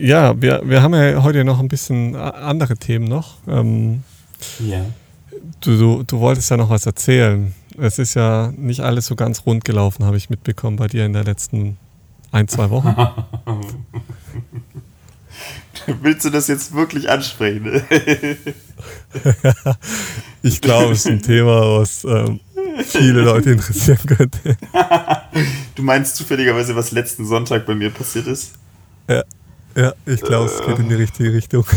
ja, wir, wir haben ja heute noch ein bisschen andere Themen noch. Ähm, ja. Du, du, du wolltest ja noch was erzählen. Es ist ja nicht alles so ganz rund gelaufen, habe ich mitbekommen bei dir in der letzten ein, zwei Wochen. Willst du das jetzt wirklich ansprechen? ich glaube, es ist ein Thema, was ähm, viele Leute interessieren könnte. du meinst zufälligerweise, was letzten Sonntag bei mir passiert ist? Ja, ja ich glaube, es geht in die richtige Richtung.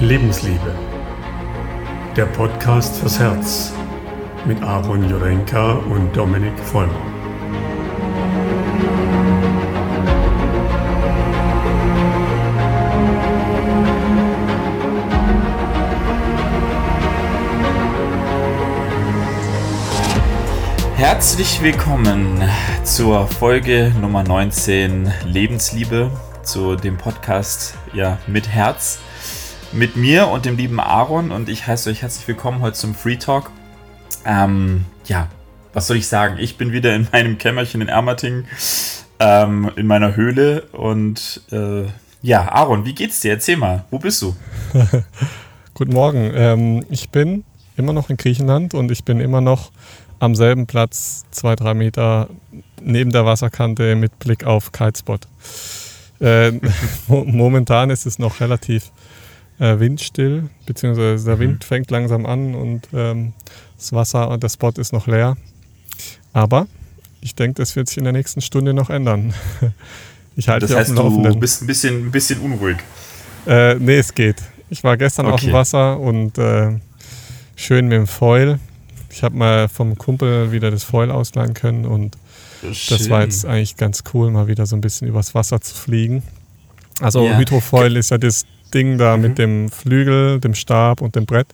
Lebensliebe. Der Podcast fürs Herz mit Aaron Jurenka und Dominik Vollmer. Herzlich willkommen zur Folge Nummer 19 Lebensliebe, zu dem Podcast ja mit Herz mit mir und dem lieben Aaron und ich heiße euch herzlich willkommen heute zum Free Talk. Ähm, ja, was soll ich sagen? Ich bin wieder in meinem Kämmerchen in Ermating, ähm, in meiner Höhle und äh, ja, Aaron, wie geht's dir? Erzähl mal, wo bist du? Guten Morgen. Ähm, ich bin immer noch in Griechenland und ich bin immer noch am selben Platz, zwei, drei Meter neben der Wasserkante mit Blick auf Kitespot. Äh, momentan ist es noch relativ äh, windstill, beziehungsweise der mhm. Wind fängt langsam an und ähm, das Wasser und der Spot ist noch leer. Aber ich denke, das wird sich in der nächsten Stunde noch ändern. Ich halte das heißt, auf dem Laufenden. Du bist ein bisschen, ein bisschen unruhig. Äh, nee, es geht. Ich war gestern okay. auf dem Wasser und äh, schön mit dem Foil. Ich habe mal vom Kumpel wieder das Foil ausleihen können und das, das war jetzt eigentlich ganz cool, mal wieder so ein bisschen übers Wasser zu fliegen. Also ja. Hydrofoil ist ja das Ding da mhm. mit dem Flügel, dem Stab und dem Brett,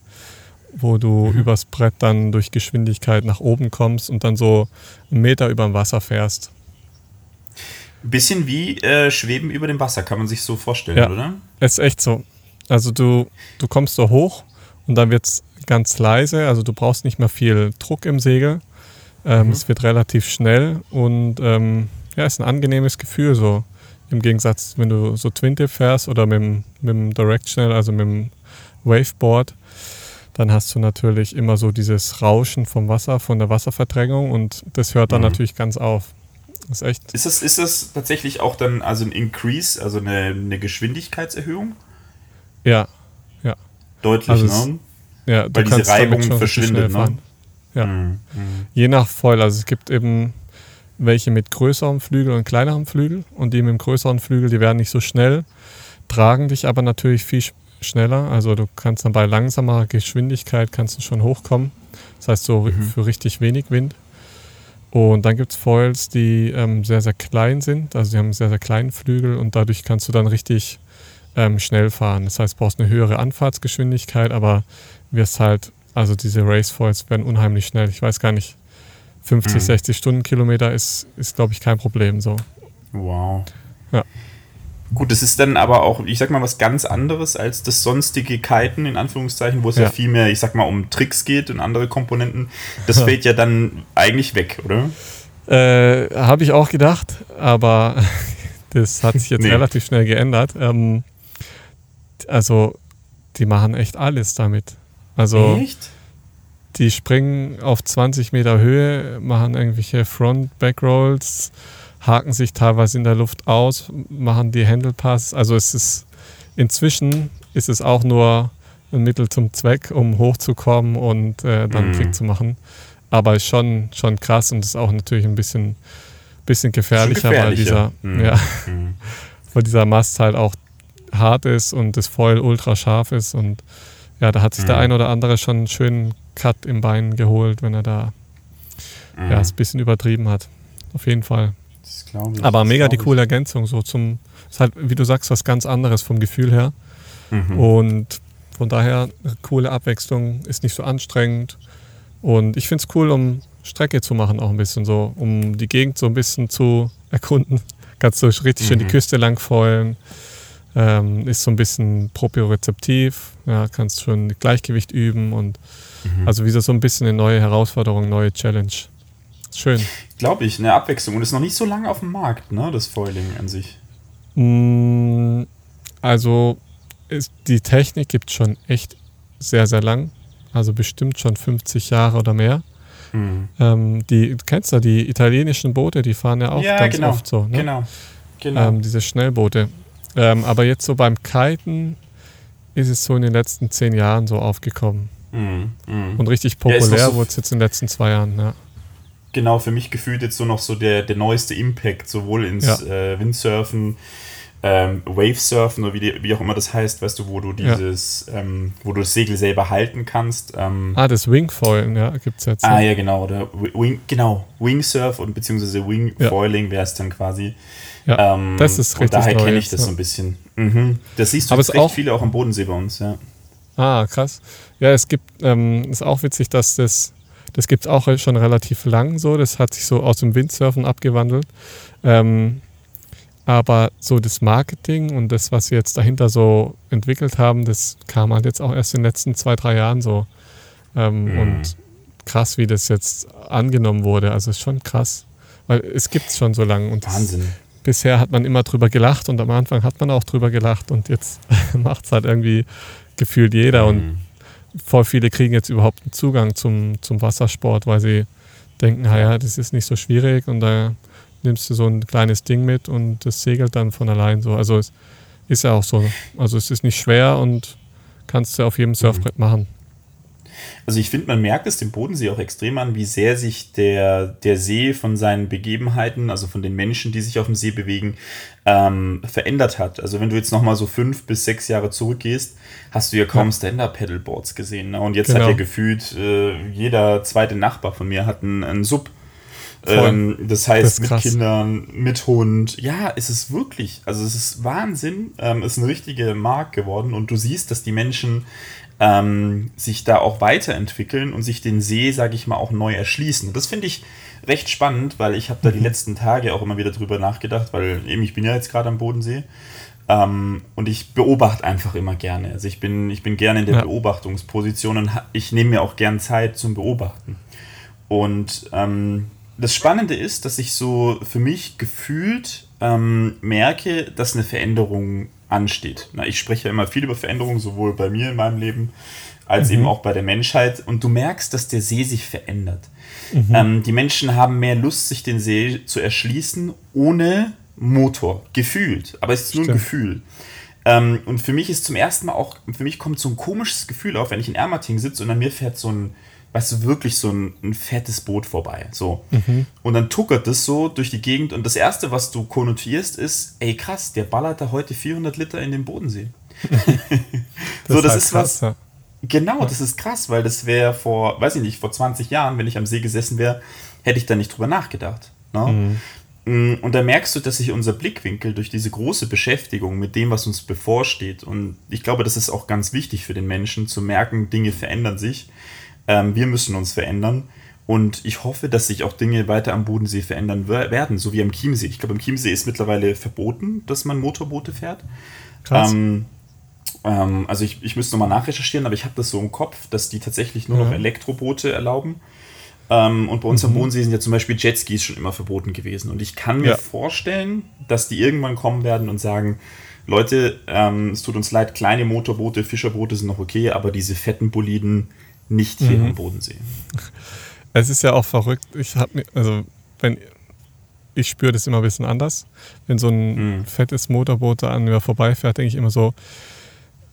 wo du mhm. übers Brett dann durch Geschwindigkeit nach oben kommst und dann so einen Meter über dem Wasser fährst. Bisschen wie äh, Schweben über dem Wasser, kann man sich so vorstellen, ja, oder? Ist echt so. Also du, du kommst so hoch und dann wird es ganz leise, also du brauchst nicht mehr viel Druck im Segel. Ähm, mhm. Es wird relativ schnell und ähm, ja, ist ein angenehmes Gefühl so. Im Gegensatz, wenn du so Twin-Tip fährst oder mit dem, mit dem Directional, also mit dem Waveboard, dann hast du natürlich immer so dieses Rauschen vom Wasser, von der Wasserverdrängung und das hört dann mhm. natürlich ganz auf. Das ist echt. Ist das, ist das tatsächlich auch dann also ein Increase, also eine, eine Geschwindigkeitserhöhung? Ja, ja. Deutlich, also ne? Ja, Weil diese Reibung verschwindet, ne? Ja. Mhm. Mhm. Je nach Foil, also es gibt eben welche mit größerem Flügel und kleinerem Flügel. Und die mit dem größeren Flügel, die werden nicht so schnell, tragen dich aber natürlich viel schneller. Also du kannst dann bei langsamer Geschwindigkeit kannst du schon hochkommen. Das heißt so mhm. für richtig wenig Wind. Und dann gibt es Foils, die ähm, sehr, sehr klein sind. Also die haben sehr, sehr kleinen Flügel und dadurch kannst du dann richtig ähm, schnell fahren. Das heißt, du brauchst eine höhere Anfahrtsgeschwindigkeit, aber wirst halt, also diese Race Foils werden unheimlich schnell. Ich weiß gar nicht, 50, mhm. 60 Stundenkilometer ist, ist glaube ich, kein Problem so. Wow. Ja. Gut, das ist dann aber auch, ich sag mal, was ganz anderes als das sonstige Kiten, in Anführungszeichen, wo es ja, ja viel mehr, ich sag mal, um Tricks geht und andere Komponenten. Das fällt ja dann eigentlich weg, oder? Äh, Habe ich auch gedacht, aber das hat sich jetzt nee. relativ schnell geändert. Ähm, also, die machen echt alles damit. Also, echt? die springen auf 20 Meter Höhe, machen irgendwelche Front-Back-Rolls, haken sich teilweise in der Luft aus, machen die Handlepass. Also es ist inzwischen ist es auch nur ein Mittel zum Zweck, um hochzukommen und äh, dann mhm. Trick zu machen. Aber ist schon, schon krass und ist auch natürlich ein bisschen, bisschen gefährlicher, weil dieser, mhm. Ja, mhm. weil dieser Mast halt auch hart ist und das Foil ultra scharf ist und ja, da hat sich der mhm. ein oder andere schon einen schönen Cut im Bein geholt, wenn er da mhm. ja, es ein bisschen übertrieben hat. Auf jeden Fall. Ich, Aber mega die coole Ergänzung, so zum, ist halt, wie du sagst, was ganz anderes vom Gefühl her. Mhm. Und von daher eine coole Abwechslung, ist nicht so anstrengend. Und ich finde es cool, um Strecke zu machen, auch ein bisschen so, um die Gegend so ein bisschen zu erkunden. Kannst du richtig mhm. schön die Küste lang feulen. Ähm, ist so ein bisschen propriozeptiv, ja, kannst schon Gleichgewicht üben und mhm. also wieder so ein bisschen eine neue Herausforderung, neue Challenge. Schön. Glaube ich, eine Abwechslung und ist noch nicht so lange auf dem Markt, ne, das Foiling an sich. Mm, also ist, die Technik gibt es schon echt sehr, sehr lang. Also bestimmt schon 50 Jahre oder mehr. Mhm. Ähm, die, du kennst ja die italienischen Boote, die fahren ja auch ja, ganz genau, oft so. Ne? Genau, genau. Ähm, diese Schnellboote. Ähm, aber jetzt so beim Kiten ist es so in den letzten zehn Jahren so aufgekommen. Mhm, mh. Und richtig populär ja, so wurde es jetzt in den letzten zwei Jahren, ja. Genau, für mich gefühlt jetzt so noch so der, der neueste Impact, sowohl ins ja. äh, Windsurfen, ähm, Wavesurfen oder wie, wie auch immer das heißt, weißt du, wo du dieses, ja. ähm, wo du das Segel selber halten kannst. Ähm, ah, das Wingfoilen, ja, gibt es jetzt. Ah, ja, genau, oder Wing, genau, Wingsurf und beziehungsweise Wingfoiling ja. wäre es dann quasi. Ja, ähm, das ist richtig. Und daher kenne ich das so ein bisschen. Mhm. Das siehst du Aber recht auch, viele auch am Bodensee bei uns, ja. Ah, krass. Ja, es gibt, ähm, ist auch witzig, dass das, das gibt es auch schon relativ lang so. Das hat sich so aus dem Windsurfen abgewandelt. Ähm, aber so das Marketing und das, was wir jetzt dahinter so entwickelt haben, das kam halt jetzt auch erst in den letzten zwei, drei Jahren so. Ähm, mhm. Und krass, wie das jetzt angenommen wurde. Also ist schon krass. Weil es gibt es schon so lange. Und Wahnsinn. bisher hat man immer drüber gelacht und am Anfang hat man auch drüber gelacht und jetzt macht es halt irgendwie gefühlt jeder. Mhm. Und voll viele kriegen jetzt überhaupt einen Zugang zum, zum Wassersport, weil sie denken, ja, das ist nicht so schwierig und da nimmst du so ein kleines Ding mit und das segelt dann von allein so. Also es ist ja auch so. Also es ist nicht schwer und kannst du auf jedem Surfbrett mhm. machen. Also ich finde, man merkt es dem Bodensee auch extrem an, wie sehr sich der, der See von seinen Begebenheiten, also von den Menschen, die sich auf dem See bewegen, ähm, verändert hat. Also wenn du jetzt nochmal so fünf bis sechs Jahre zurückgehst, hast du ja kaum ja. Stand-Up-Pedalboards gesehen. Ne? Und jetzt genau. hat ja gefühlt äh, jeder zweite Nachbar von mir hat einen, einen Sub ähm, das heißt, das mit Kindern, mit Hund. Ja, es ist wirklich, also es ist Wahnsinn. Ähm, es ist eine richtige Markt geworden und du siehst, dass die Menschen ähm, sich da auch weiterentwickeln und sich den See, sage ich mal, auch neu erschließen. Das finde ich recht spannend, weil ich habe da die mhm. letzten Tage auch immer wieder drüber nachgedacht, weil eben ich bin ja jetzt gerade am Bodensee. Ähm, und ich beobachte einfach immer gerne. Also ich bin, ich bin gerne in der ja. Beobachtungsposition und ich nehme mir auch gern Zeit zum Beobachten. Und ähm, das Spannende ist, dass ich so für mich gefühlt ähm, merke, dass eine Veränderung ansteht. Na, ich spreche ja immer viel über Veränderungen, sowohl bei mir in meinem Leben als mhm. eben auch bei der Menschheit. Und du merkst, dass der See sich verändert. Mhm. Ähm, die Menschen haben mehr Lust, sich den See zu erschließen, ohne Motor. Gefühlt. Aber es ist nur ein Gefühl. Ähm, und für mich ist zum ersten Mal auch, für mich kommt so ein komisches Gefühl auf, wenn ich in Ermating sitze und an mir fährt so ein weißt du, wirklich so ein, ein fettes Boot vorbei. So. Mhm. Und dann tuckert das so durch die Gegend und das Erste, was du konnotierst, ist, ey krass, der ballert da heute 400 Liter in den Bodensee. das so, das ist, krass, was. Ja. Genau, das ist krass, weil das wäre vor, weiß ich nicht, vor 20 Jahren, wenn ich am See gesessen wäre, hätte ich da nicht drüber nachgedacht. Ne? Mhm. Mm, und da merkst du, dass sich unser Blickwinkel durch diese große Beschäftigung mit dem, was uns bevorsteht, und ich glaube, das ist auch ganz wichtig für den Menschen, zu merken, Dinge verändern sich, ähm, wir müssen uns verändern. Und ich hoffe, dass sich auch Dinge weiter am Bodensee verändern werden, so wie am Chiemsee. Ich glaube, am Chiemsee ist mittlerweile verboten, dass man Motorboote fährt. Krass. Ähm, ähm, also ich, ich müsste nochmal nachrecherchieren, aber ich habe das so im Kopf, dass die tatsächlich nur mhm. noch Elektroboote erlauben. Ähm, und bei uns mhm. am Bodensee sind ja zum Beispiel Jetskis schon immer verboten gewesen. Und ich kann mir ja. vorstellen, dass die irgendwann kommen werden und sagen, Leute, ähm, es tut uns leid, kleine Motorboote, Fischerboote sind noch okay, aber diese fetten Boliden, nicht hier mhm. am Bodensee. Es ist ja auch verrückt. Ich habe also wenn ich spüre das immer ein bisschen anders. Wenn so ein mhm. fettes Motorboot da an mir vorbeifährt, denke ich immer so,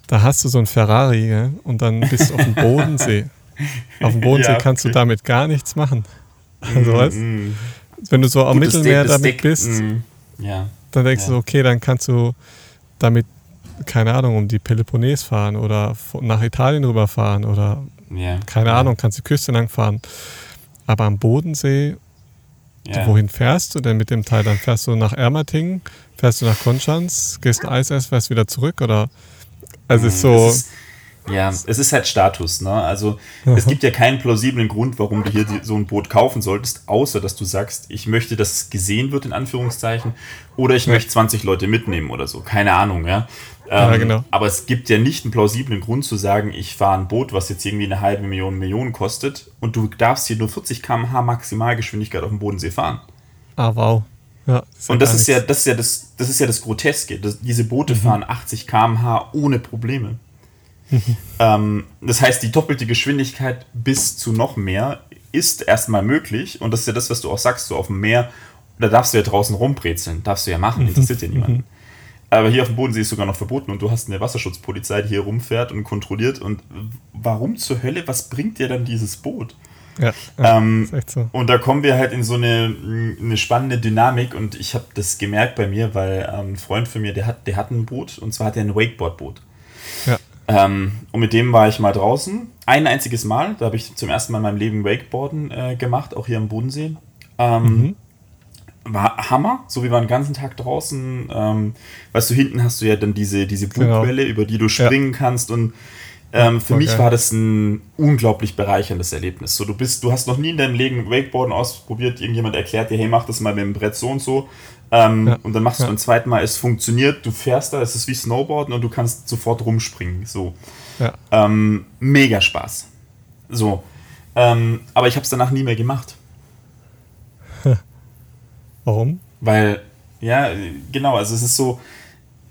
da hast du so ein Ferrari gell? und dann bist du auf dem Bodensee. auf dem Bodensee ja, kannst du damit gar nichts machen. Also weißt mm, wenn du so am Gut, Mittelmeer Deck, damit Deck, bist, mm, ja, dann denkst ja. du, okay, dann kannst du damit, keine Ahnung, um die Peloponnes fahren oder nach Italien rüberfahren oder Yeah. Keine yeah. Ahnung, kannst die Küste lang fahren. Aber am Bodensee, yeah. wohin fährst du denn mit dem Teil? Dann fährst du nach Ermatingen, fährst du nach Konstanz, gehst ein Eis essen, fährst wieder zurück oder? Also mm, ist so. Es ist, ja, es ist halt Status, ne? Also es gibt ja keinen plausiblen Grund, warum du hier so ein Boot kaufen solltest, außer dass du sagst, ich möchte, dass es gesehen wird, in Anführungszeichen, oder ich ja. möchte 20 Leute mitnehmen oder so. Keine Ahnung, ja. Ähm, ja, genau. Aber es gibt ja nicht einen plausiblen Grund zu sagen, ich fahre ein Boot, was jetzt irgendwie eine halbe Million Millionen kostet und du darfst hier nur 40 km/h Maximalgeschwindigkeit auf dem Bodensee fahren. Ah, wow. Ja, das und das ist, ja, das ist ja das, das ist ja das Groteske. Das, diese Boote mhm. fahren 80 km/h ohne Probleme. Mhm. Ähm, das heißt, die doppelte Geschwindigkeit bis zu noch mehr ist erstmal möglich. Und das ist ja das, was du auch sagst, so auf dem Meer, da darfst du ja draußen rumbrezeln. Darfst du ja machen, mhm. interessiert ja niemanden. Aber hier auf dem Bodensee ist sogar noch verboten und du hast eine Wasserschutzpolizei, die hier rumfährt und kontrolliert. Und warum zur Hölle, was bringt dir dann dieses Boot? Ja, ähm, so. Und da kommen wir halt in so eine, eine spannende Dynamik und ich habe das gemerkt bei mir, weil ein Freund von mir, der hat, der hat ein Boot und zwar hat er ein Wakeboard-Boot. Ja. Ähm, und mit dem war ich mal draußen. Ein einziges Mal, da habe ich zum ersten Mal in meinem Leben Wakeboarden äh, gemacht, auch hier am Bodensee. Ähm, mhm war Hammer, so wie wir den ganzen Tag draußen. Ähm, weißt du, hinten hast du ja dann diese, diese Bugwelle, genau. über die du springen ja. kannst und ähm, für okay. mich war das ein unglaublich bereicherndes Erlebnis. So, du bist, du hast noch nie in deinem Leben Wakeboarden ausprobiert, irgendjemand erklärt dir, hey, mach das mal mit dem Brett so und so. Ähm, ja. Und dann machst du ja. ein zweites Mal, es funktioniert, du fährst da, es ist wie Snowboarden und du kannst sofort rumspringen. So. Ja. Ähm, mega Spaß. So. Ähm, aber ich habe es danach nie mehr gemacht. Warum? Weil, ja, genau, also es ist so,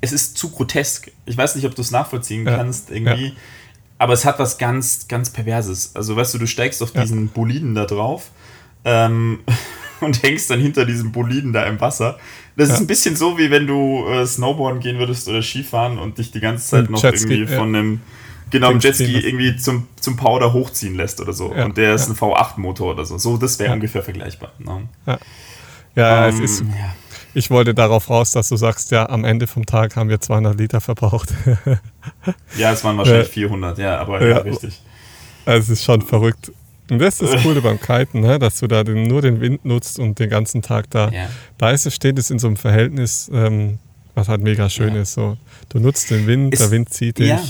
es ist zu grotesk. Ich weiß nicht, ob du es nachvollziehen ja. kannst, irgendwie. Ja. Aber es hat was ganz, ganz Perverses. Also, weißt du, du steigst auf ja. diesen Boliden da drauf ähm, und hängst dann hinter diesem Boliden da im Wasser. Das ist ein bisschen so, wie wenn du äh, Snowboarden gehen würdest oder Skifahren und dich die ganze Zeit noch Jetski, irgendwie von einem genau, im Jetski irgendwie zum, zum Powder hochziehen lässt oder so. und der ist ein V8-Motor oder so. So, das wäre ungefähr vergleichbar. Ne? Ja. Ja, ähm, es ist. Ja. Ich wollte darauf raus, dass du sagst, ja, am Ende vom Tag haben wir 200 Liter verbraucht. ja, es waren wahrscheinlich 400, ja, aber ja, ja richtig. Es ist schon verrückt. Und das ist das Coole beim Kiten, ne? dass du da den, nur den Wind nutzt und den ganzen Tag da. Ja. Da ist es, steht es in so einem Verhältnis, ähm, was halt mega schön ja. ist. So, du nutzt den Wind, ist, der Wind zieht dich. Ja,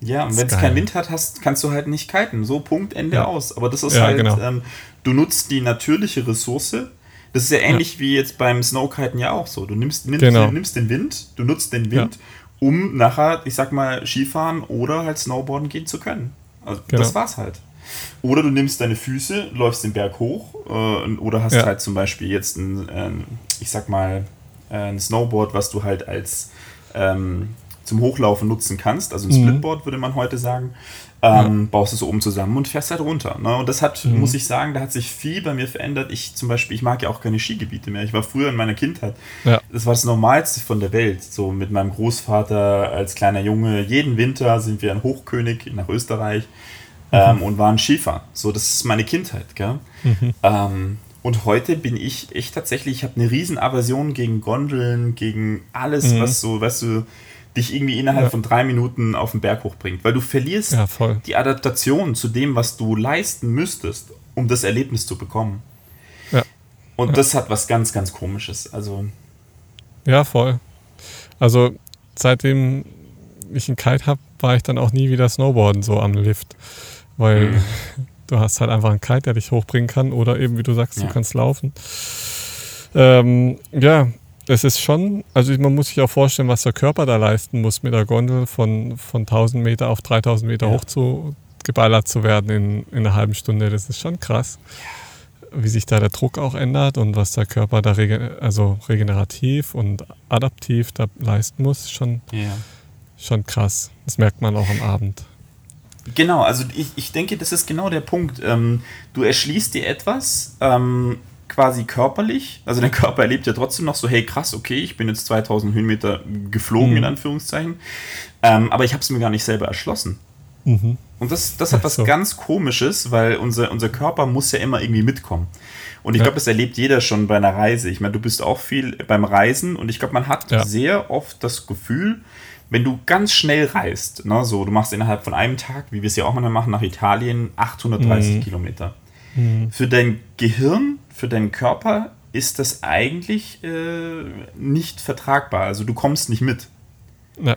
ja und wenn es keinen Wind hat, hast, kannst du halt nicht kiten. So Punkt, Ende aus. Aber das ist halt, genau. ähm, du nutzt die natürliche Ressource das ist ja ähnlich ja. wie jetzt beim Snowkiten ja auch so. Du nimmst, nimmst, genau. nimmst den Wind, du nutzt den Wind, ja. um nachher, ich sag mal, Skifahren oder halt Snowboarden gehen zu können. Also genau. das war's halt. Oder du nimmst deine Füße, läufst den Berg hoch äh, oder hast ja. halt zum Beispiel jetzt ein, äh, ich sag mal, äh, ein Snowboard, was du halt als ähm, zum Hochlaufen nutzen kannst. Also ein mhm. Splitboard würde man heute sagen ähm, ja. baust es oben zusammen und fährst halt runter. Ne? Und das hat, mhm. muss ich sagen, da hat sich viel bei mir verändert. Ich zum Beispiel, ich mag ja auch keine Skigebiete mehr. Ich war früher in meiner Kindheit. Ja. Das war das Normalste von der Welt. So mit meinem Großvater als kleiner Junge. Jeden Winter sind wir in Hochkönig nach Österreich mhm. ähm, und waren Skifahren. So, das ist meine Kindheit. Gell? Mhm. Ähm, und heute bin ich echt tatsächlich, ich habe eine riesen Aversion gegen Gondeln, gegen alles, mhm. was so, weißt du, dich irgendwie innerhalb ja. von drei Minuten auf den Berg hochbringt, weil du verlierst ja, die Adaptation zu dem, was du leisten müsstest, um das Erlebnis zu bekommen. Ja. Und das hat was ganz, ganz Komisches. Also. Ja, voll. Also seitdem ich einen Kite habe, war ich dann auch nie wieder Snowboarden so am Lift. Weil mhm. du hast halt einfach einen Kite, der dich hochbringen kann oder eben, wie du sagst, du kannst laufen. Ähm, ja, es ist schon, also man muss sich auch vorstellen, was der Körper da leisten muss, mit der Gondel von, von 1000 Meter auf 3000 Meter ja. hoch zu, geballert zu werden in, in einer halben Stunde. Das ist schon krass, wie sich da der Druck auch ändert und was der Körper da rege also regenerativ und adaptiv da leisten muss. Schon, ja. schon krass. Das merkt man auch am Abend. Genau, also ich, ich denke, das ist genau der Punkt. Ähm, du erschließt dir etwas, ähm, quasi körperlich. Also dein Körper erlebt ja trotzdem noch so, hey krass, okay, ich bin jetzt 2000 Höhenmeter geflogen, mhm. in Anführungszeichen. Ähm, aber ich habe es mir gar nicht selber erschlossen. Mhm. Und das, das hat was so. ganz Komisches, weil unser, unser Körper muss ja immer irgendwie mitkommen. Und ich ja. glaube, das erlebt jeder schon bei einer Reise. Ich meine, du bist auch viel beim Reisen und ich glaube, man hat ja. sehr oft das Gefühl, wenn du ganz schnell reist, ne, so du machst innerhalb von einem Tag, wie wir es ja auch manchmal machen, nach Italien 830 mhm. Kilometer. Mhm. Für dein Gehirn für deinen Körper ist das eigentlich äh, nicht vertragbar. Also du kommst nicht mit. Ja,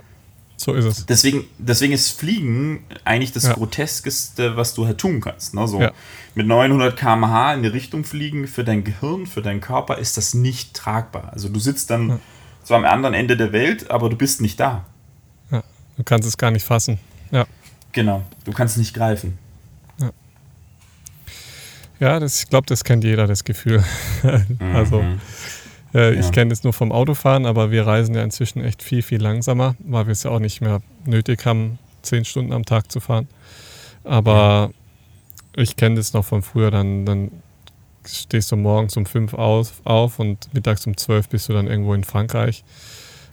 so ist es. Deswegen, deswegen ist Fliegen eigentlich das ja. Groteskeste, was du halt tun kannst. Ne? So ja. Mit 900 km/h in die Richtung fliegen für dein Gehirn, für deinen Körper ist das nicht tragbar. Also du sitzt dann ja. zwar am anderen Ende der Welt, aber du bist nicht da. Du kannst es gar nicht fassen. Ja. Genau, du kannst es nicht greifen. Ja, das, ich glaube, das kennt jeder, das Gefühl. also, mhm. äh, ich ja. kenne das nur vom Autofahren, aber wir reisen ja inzwischen echt viel, viel langsamer, weil wir es ja auch nicht mehr nötig haben, zehn Stunden am Tag zu fahren. Aber ja. ich kenne das noch von früher, dann, dann stehst du morgens um fünf auf, auf und mittags um zwölf bist du dann irgendwo in Frankreich.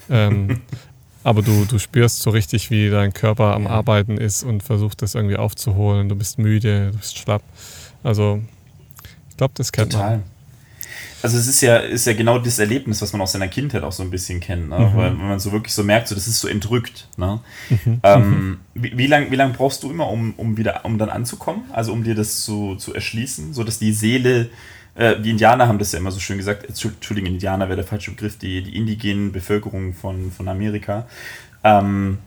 Ähm, aber du, du spürst so richtig, wie dein Körper am Arbeiten ist und versucht das irgendwie aufzuholen. Du bist müde, du bist schlapp. Also, ich glaube, das kennt Total. man. Also es ist ja, ist ja genau das Erlebnis, was man aus seiner Kindheit auch so ein bisschen kennt, ne? mhm. weil wenn man so wirklich so merkt, so das ist so entrückt. Ne? Mhm. Ähm, mhm. wie, wie lange wie lang brauchst du immer, um, um wieder, um dann anzukommen? Also um dir das zu, zu erschließen, so dass die Seele, äh, die Indianer haben das ja immer so schön gesagt, Entschuldigung, Indianer wäre der falsche Begriff, die, die indigenen Bevölkerung von, von Amerika. Ähm,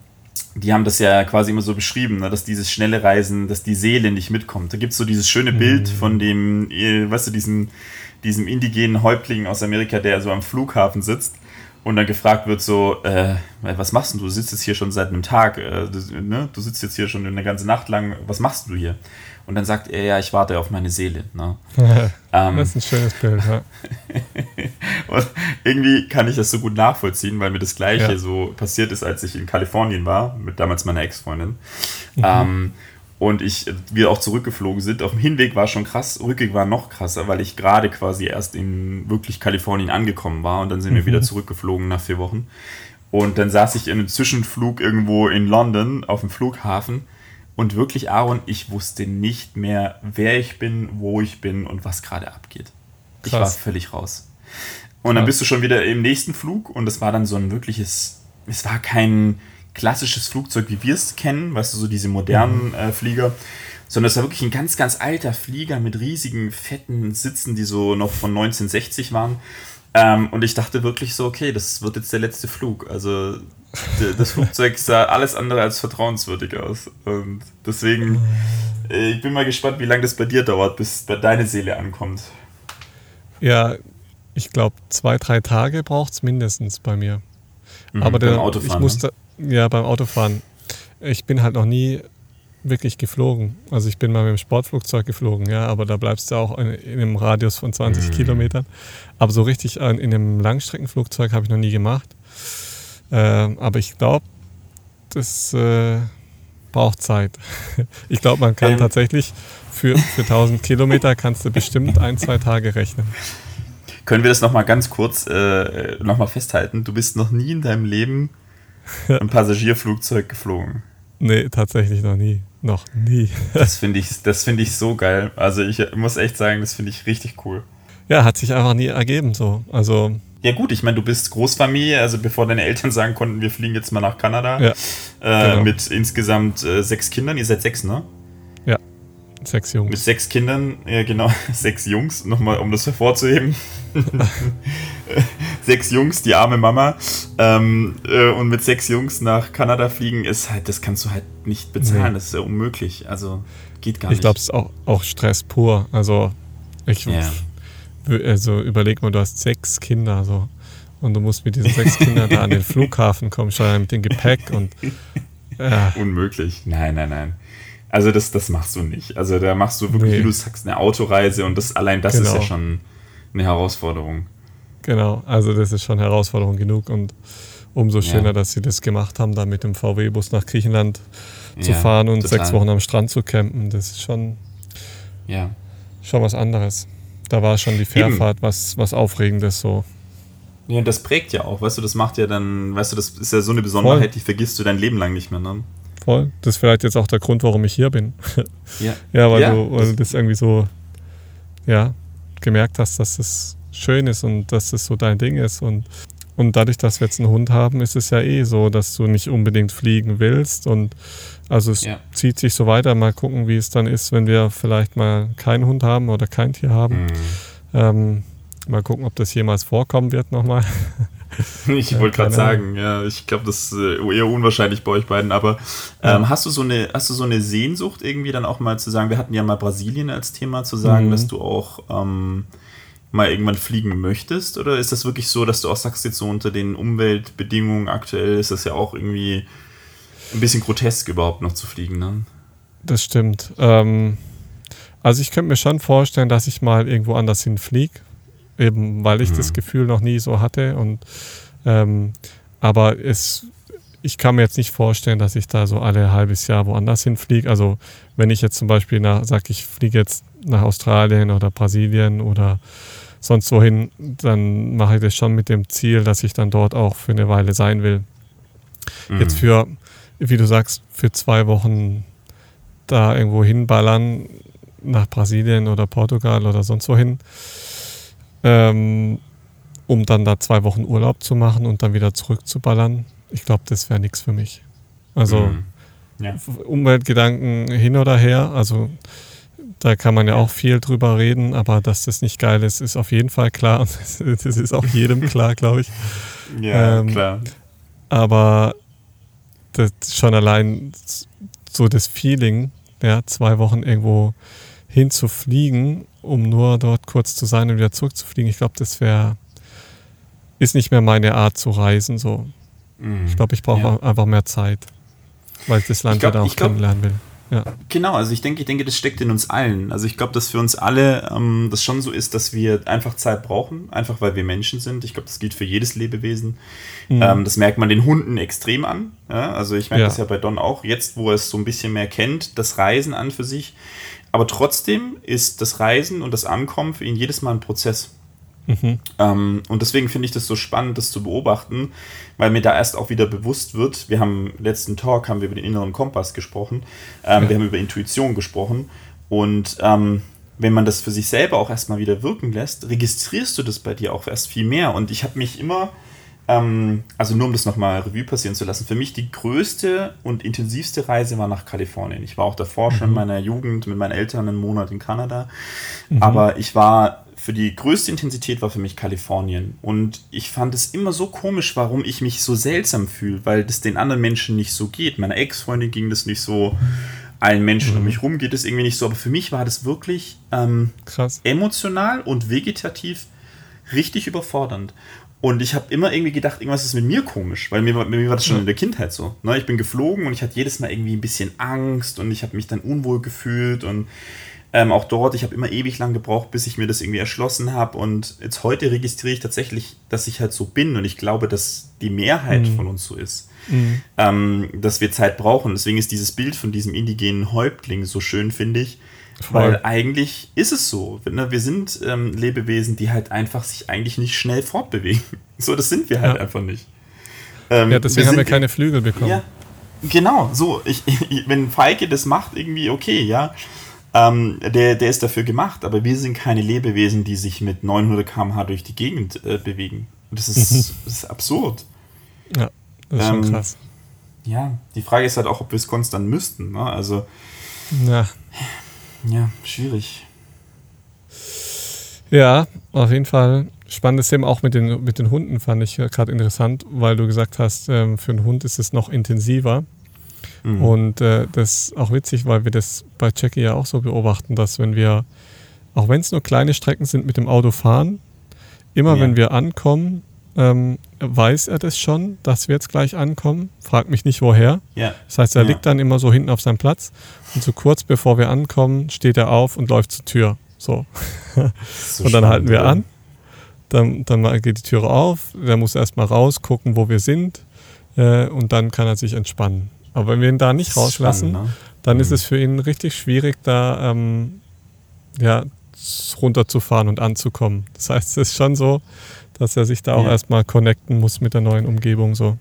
die haben das ja quasi immer so beschrieben, ne, dass dieses schnelle Reisen, dass die Seele nicht mitkommt. Da gibt es so dieses schöne Bild mhm. von dem, äh, weißt du, diesen diesem indigenen Häuptling aus Amerika, der so am Flughafen sitzt und dann gefragt wird so, äh, was machst du? Du sitzt jetzt hier schon seit einem Tag, äh, du, ne? du sitzt jetzt hier schon eine ganze Nacht lang, was machst du hier? Und dann sagt er, ja, ich warte auf meine Seele. Ne? ähm, das ist ein schönes Bild, ja. und irgendwie kann ich das so gut nachvollziehen, weil mir das Gleiche ja. so passiert ist, als ich in Kalifornien war, mit damals meiner Ex-Freundin. Mhm. Ähm, und ich, wir auch zurückgeflogen sind. Auf dem Hinweg war schon krass, Rückweg war noch krasser, weil ich gerade quasi erst in wirklich Kalifornien angekommen war und dann sind mhm. wir wieder zurückgeflogen nach vier Wochen. Und dann saß ich in einem Zwischenflug irgendwo in London auf dem Flughafen und wirklich, Aaron, ich wusste nicht mehr, wer ich bin, wo ich bin und was gerade abgeht. Krass. Ich war völlig raus. Und dann bist du schon wieder im nächsten Flug und es war dann so ein wirkliches, es war kein, klassisches Flugzeug, wie wir es kennen, weißt du, so diese modernen mhm. äh, Flieger, sondern es war wirklich ein ganz, ganz alter Flieger mit riesigen, fetten Sitzen, die so noch von 1960 waren. Ähm, und ich dachte wirklich so, okay, das wird jetzt der letzte Flug. Also das Flugzeug sah alles andere als vertrauenswürdig aus. Und deswegen, äh, ich bin mal gespannt, wie lange das bei dir dauert, bis bei deine Seele ankommt. Ja, ich glaube, zwei, drei Tage braucht es mindestens bei mir. Mhm, Aber der, ich musste, ja, beim Autofahren. Ich bin halt noch nie wirklich geflogen. Also ich bin mal mit dem Sportflugzeug geflogen, ja, aber da bleibst du auch in, in einem Radius von 20 mhm. Kilometern. Aber so richtig in, in einem Langstreckenflugzeug habe ich noch nie gemacht. Äh, aber ich glaube, das äh, braucht Zeit. Ich glaube, man kann ähm. tatsächlich für, für 1000 Kilometer kannst du bestimmt ein, zwei Tage rechnen. Können wir das nochmal ganz kurz äh, nochmal festhalten? Du bist noch nie in deinem Leben ein Passagierflugzeug geflogen? Nee, tatsächlich noch nie. Noch nie. das finde ich, find ich so geil. Also ich muss echt sagen, das finde ich richtig cool. Ja, hat sich einfach nie ergeben so. Also. Ja gut, ich meine, du bist Großfamilie, also bevor deine Eltern sagen konnten, wir fliegen jetzt mal nach Kanada ja, äh, genau. mit insgesamt äh, sechs Kindern. Ihr seid sechs, ne? Sechs Jungs. Mit sechs Kindern, ja genau, sechs Jungs, nochmal um das hervorzuheben. sechs Jungs, die arme Mama. Ähm, äh, und mit sechs Jungs nach Kanada fliegen, ist halt, das kannst du halt nicht bezahlen. Nee. Das ist ja unmöglich. Also geht gar ich nicht. Ich glaube, es ist auch, auch Stress pur. Also ich ja. also überleg mal, du hast sechs Kinder so. Und du musst mit diesen sechs Kindern da an den Flughafen kommen, schon mit dem Gepäck und ja. Unmöglich. Nein, nein, nein. Also das, das machst du nicht. Also da machst du wirklich, nee. wie du sagst, eine Autoreise und das allein das genau. ist ja genau. schon eine Herausforderung. Genau, also das ist schon Herausforderung genug und umso schöner, ja. dass sie das gemacht haben, da mit dem VW-Bus nach Griechenland zu ja, fahren und total. sechs Wochen am Strand zu campen. Das ist schon, ja. schon was anderes. Da war schon die Fährfahrt was, was Aufregendes so. Ja, das prägt ja auch, weißt du, das macht ja dann, weißt du, das ist ja so eine Besonderheit, Voll. die vergisst du dein Leben lang nicht mehr, ne? Voll. Das ist vielleicht jetzt auch der Grund, warum ich hier bin. Ja, ja weil, ja, du, weil das irgendwie so, ja, gemerkt hast, dass es schön ist und dass es so dein Ding ist. Und, und dadurch, dass wir jetzt einen Hund haben, ist es ja eh so, dass du nicht unbedingt fliegen willst. Und also es ja. zieht sich so weiter. Mal gucken, wie es dann ist, wenn wir vielleicht mal keinen Hund haben oder kein Tier haben. Mhm. Ähm, mal gucken, ob das jemals vorkommen wird nochmal. Ich wollte gerade sagen, ja, ich glaube, das ist äh, eher unwahrscheinlich bei euch beiden, aber ähm, ja. hast du so eine, hast du so eine Sehnsucht irgendwie dann auch mal zu sagen, wir hatten ja mal Brasilien als Thema zu sagen, mhm. dass du auch ähm, mal irgendwann fliegen möchtest? Oder ist das wirklich so, dass du auch sagst, jetzt so unter den Umweltbedingungen aktuell ist das ja auch irgendwie ein bisschen grotesk überhaupt noch zu fliegen, ne? Das stimmt. Ähm, also ich könnte mir schon vorstellen, dass ich mal irgendwo anders hinfliege, eben weil ich mhm. das Gefühl noch nie so hatte. Und ähm, aber es, ich kann mir jetzt nicht vorstellen, dass ich da so alle halbes Jahr woanders hinfliege. Also wenn ich jetzt zum Beispiel nach, sag ich fliege jetzt nach Australien oder Brasilien oder sonst wohin, dann mache ich das schon mit dem Ziel, dass ich dann dort auch für eine Weile sein will. Mhm. Jetzt für, wie du sagst, für zwei Wochen da irgendwo hinballern, nach Brasilien oder Portugal oder sonst wohin, ähm, um dann da zwei Wochen Urlaub zu machen und dann wieder zurückzuballern. Ich glaube, das wäre nichts für mich. Also mhm. ja. Umweltgedanken hin oder her, also da kann man ja auch viel drüber reden, aber dass das nicht geil ist, ist auf jeden Fall klar. Und das ist auch jedem klar, glaube ich. Ja, ähm, klar. Aber das schon allein so das Feeling, ja, zwei Wochen irgendwo hinzufliegen, um nur dort kurz zu sein und wieder zurückzufliegen, ich glaube, das wäre, ist nicht mehr meine Art zu reisen. So. Mhm. Ich glaube, ich brauche ja. einfach mehr Zeit, weil ich das Land glaub, wieder auch kennenlernen will. Ja. Genau, also ich denke, ich denke, das steckt in uns allen. Also ich glaube, dass für uns alle ähm, das schon so ist, dass wir einfach Zeit brauchen, einfach weil wir Menschen sind. Ich glaube, das gilt für jedes Lebewesen. Mhm. Ähm, das merkt man den Hunden extrem an. Ja? Also ich merke ja. das ja bei Don auch, jetzt wo er es so ein bisschen mehr kennt, das Reisen an für sich. Aber trotzdem ist das Reisen und das Ankommen für ihn jedes Mal ein Prozess. Mhm. Ähm, und deswegen finde ich das so spannend, das zu beobachten, weil mir da erst auch wieder bewusst wird, wir haben im letzten Talk haben wir über den inneren Kompass gesprochen, ähm, ja. wir haben über Intuition gesprochen und ähm, wenn man das für sich selber auch erstmal wieder wirken lässt, registrierst du das bei dir auch erst viel mehr. Und ich habe mich immer, ähm, also nur um das nochmal Revue passieren zu lassen, für mich die größte und intensivste Reise war nach Kalifornien. Ich war auch davor mhm. schon in meiner Jugend mit meinen Eltern einen Monat in Kanada, mhm. aber ich war für die größte Intensität war für mich Kalifornien. Und ich fand es immer so komisch, warum ich mich so seltsam fühle, weil das den anderen Menschen nicht so geht. Meiner Ex-Freundin ging das nicht so, allen Menschen mhm. um mich rum geht es irgendwie nicht so. Aber für mich war das wirklich ähm, emotional und vegetativ richtig überfordernd. Und ich habe immer irgendwie gedacht, irgendwas ist mit mir komisch, weil mir, mir war das schon in der Kindheit so. Ne? Ich bin geflogen und ich hatte jedes Mal irgendwie ein bisschen Angst und ich habe mich dann unwohl gefühlt und ähm, auch dort, ich habe immer ewig lang gebraucht, bis ich mir das irgendwie erschlossen habe. Und jetzt heute registriere ich tatsächlich, dass ich halt so bin. Und ich glaube, dass die Mehrheit mhm. von uns so ist. Mhm. Ähm, dass wir Zeit brauchen. Deswegen ist dieses Bild von diesem indigenen Häuptling so schön, finde ich. Voll. Weil eigentlich ist es so. Ne? Wir sind ähm, Lebewesen, die halt einfach sich eigentlich nicht schnell fortbewegen. So, das sind wir halt ja. einfach nicht. Ähm, ja, deswegen wir haben wir keine Flügel bekommen. Ja, genau, so. Ich, ich, wenn Feige das macht, irgendwie okay, ja. Ähm, der, der ist dafür gemacht, aber wir sind keine Lebewesen, die sich mit 900 km/h durch die Gegend äh, bewegen. Das ist, das ist absurd. Ja, das ist ähm, schon krass. Ja, die Frage ist halt auch, ob wir es konstant müssten. Ne? Also, ja. Ja, schwierig. Ja, auf jeden Fall. Spannendes Thema auch mit den, mit den Hunden fand ich gerade interessant, weil du gesagt hast, ähm, für einen Hund ist es noch intensiver. Mhm. Und äh, das ist auch witzig, weil wir das bei Jackie ja auch so beobachten, dass wenn wir, auch wenn es nur kleine Strecken sind, mit dem Auto fahren, immer ja. wenn wir ankommen, ähm, weiß er das schon, dass wir jetzt gleich ankommen. Fragt mich nicht woher. Ja. Das heißt, er ja. liegt dann immer so hinten auf seinem Platz und so kurz bevor wir ankommen, steht er auf und läuft zur Tür. So. so und dann halten wir an. Dann, dann geht die Türe auf. Der muss erstmal raus, gucken, wo wir sind. Äh, und dann kann er sich entspannen. Aber wenn wir ihn da nicht rauslassen, spannend, ne? dann mhm. ist es für ihn richtig schwierig, da ähm, ja, runterzufahren und anzukommen. Das heißt, es ist schon so, dass er sich da auch ja. erstmal connecten muss mit der neuen Umgebung. So.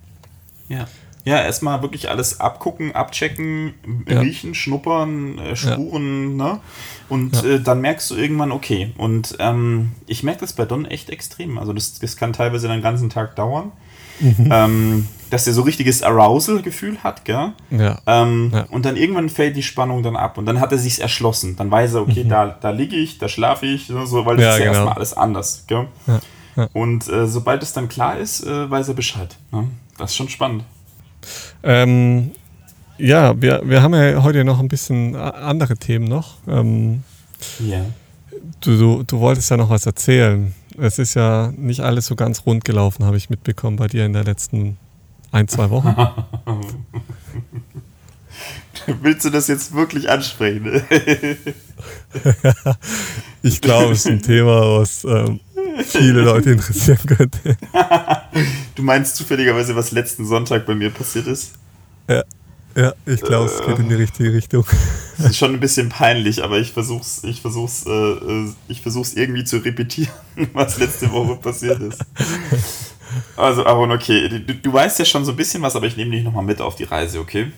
Ja. Ja, erstmal wirklich alles abgucken, abchecken, ja. riechen, schnuppern, äh, spuren, ja. ne? Und ja. äh, dann merkst du irgendwann, okay. Und ähm, ich merke das bei Don echt extrem. Also das, das kann teilweise den ganzen Tag dauern. Mhm. Ähm, dass er so richtiges Arousal-Gefühl hat, gell? Ja. Ähm, ja. Und dann irgendwann fällt die Spannung dann ab und dann hat er sich erschlossen. Dann weiß er, okay, mhm. da, da liege ich, da schlafe ich, so, weil das ja, ist ja genau. erstmal alles anders, gell? Ja. Ja. Und äh, sobald es dann klar ist, äh, weiß er Bescheid. Ne? Das ist schon spannend. Ähm, ja, wir, wir haben ja heute noch ein bisschen andere Themen noch. Ähm, ja. Du, du, du wolltest ja noch was erzählen. Es ist ja nicht alles so ganz rund gelaufen, habe ich mitbekommen bei dir in der letzten ein, zwei Wochen. Willst du das jetzt wirklich ansprechen? ich glaube, es ist ein Thema, was ähm, viele Leute interessieren könnte. du meinst zufälligerweise, was letzten Sonntag bei mir passiert ist? Ja. Ja, ich glaube, es geht in die richtige Richtung. Es ist schon ein bisschen peinlich, aber ich versuch's, ich versuch's, äh, äh, ich versuch's irgendwie zu repetieren, was letzte Woche passiert ist. Also, Aaron, okay, du, du, weißt ja schon so ein bisschen was, aber ich nehme dich nochmal mit auf die Reise, okay?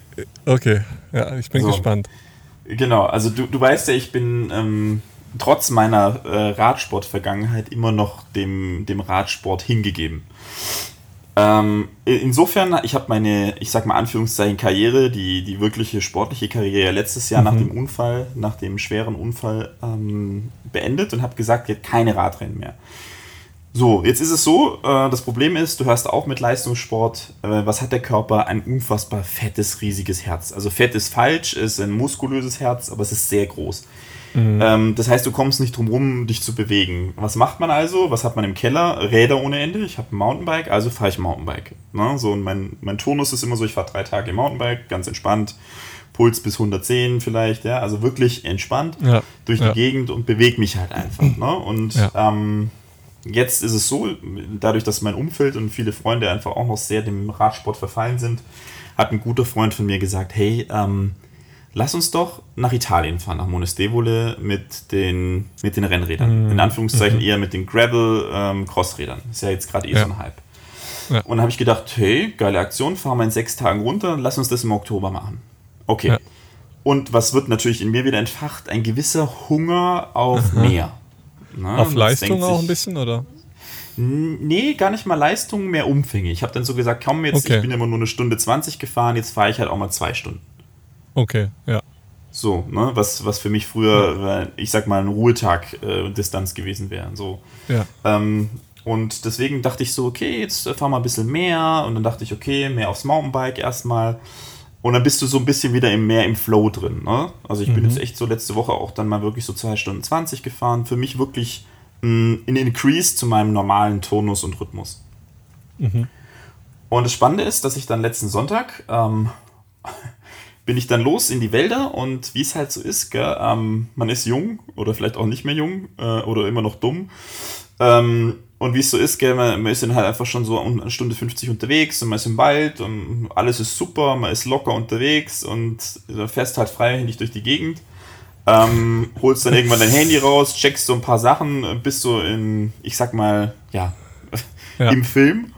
Okay, ja, ich bin so. gespannt. Genau, also du, du weißt ja, ich bin ähm, trotz meiner äh, Radsport-Vergangenheit immer noch dem, dem Radsport hingegeben. Ähm, insofern, ich habe meine, ich sag mal Anführungszeichen Karriere, die, die wirkliche sportliche Karriere letztes Jahr mhm. nach dem Unfall, nach dem schweren Unfall ähm, beendet und habe gesagt, jetzt keine Radrennen mehr. So, jetzt ist es so, äh, das Problem ist, du hörst auch mit Leistungssport, äh, was hat der Körper? Ein unfassbar fettes, riesiges Herz. Also fett ist falsch, ist ein muskulöses Herz, aber es ist sehr groß. Mhm. Ähm, das heißt, du kommst nicht drum rum, dich zu bewegen. Was macht man also? Was hat man im Keller? Räder ohne Ende. Ich habe ein Mountainbike, also fahre ich Mountainbike. Ne? So, und mein, mein Turnus ist immer so, ich fahre drei Tage im Mountainbike, ganz entspannt. Puls bis 110 vielleicht, ja, also wirklich entspannt ja. durch die ja. Gegend und bewege mich halt einfach. Ne? Und ja. ähm, jetzt ist es so, dadurch, dass mein Umfeld und viele Freunde einfach auch noch sehr dem Radsport verfallen sind, hat ein guter Freund von mir gesagt, hey, ähm, lass uns doch nach Italien fahren, nach Monestevole mit den, mit den Rennrädern. Mhm. In Anführungszeichen mhm. eher mit den Gravel-Crossrädern. Ähm, ist ja jetzt gerade eh ja. so ein Hype. Ja. Und dann habe ich gedacht, hey, geile Aktion, fahren wir in sechs Tagen runter, lass uns das im Oktober machen. Okay. Ja. Und was wird natürlich in mir wieder entfacht? Ein gewisser Hunger auf Aha. mehr. Na, auf Leistung auch ein bisschen, oder? Nee, gar nicht mal Leistung, mehr Umfänge. Ich habe dann so gesagt, komm jetzt, okay. ich bin immer nur eine Stunde 20 gefahren, jetzt fahre ich halt auch mal zwei Stunden. Okay, ja. So, ne, was, was für mich früher, ja. ich sag mal, ein Ruhetag äh, Distanz gewesen wäre. So. Ja. Ähm, und deswegen dachte ich so, okay, jetzt fahr mal ein bisschen mehr. Und dann dachte ich, okay, mehr aufs Mountainbike erstmal. Und dann bist du so ein bisschen wieder im, mehr im Flow drin. Ne? Also ich mhm. bin jetzt echt so letzte Woche auch dann mal wirklich so 2 Stunden 20 gefahren. Für mich wirklich ein Increase zu meinem normalen Tonus und Rhythmus. Mhm. Und das Spannende ist, dass ich dann letzten Sonntag ähm, bin ich dann los in die Wälder und wie es halt so ist, gell, ähm, man ist jung oder vielleicht auch nicht mehr jung äh, oder immer noch dumm. Ähm, und wie es so ist, gell, man, man, ist dann halt einfach schon so eine Stunde 50 unterwegs und man ist im Wald und alles ist super, man ist locker unterwegs und fährst halt freihändig durch die Gegend. Ähm, holst dann irgendwann dein Handy raus, checkst so ein paar Sachen, bist so in, ich sag mal, ja, ja. im Film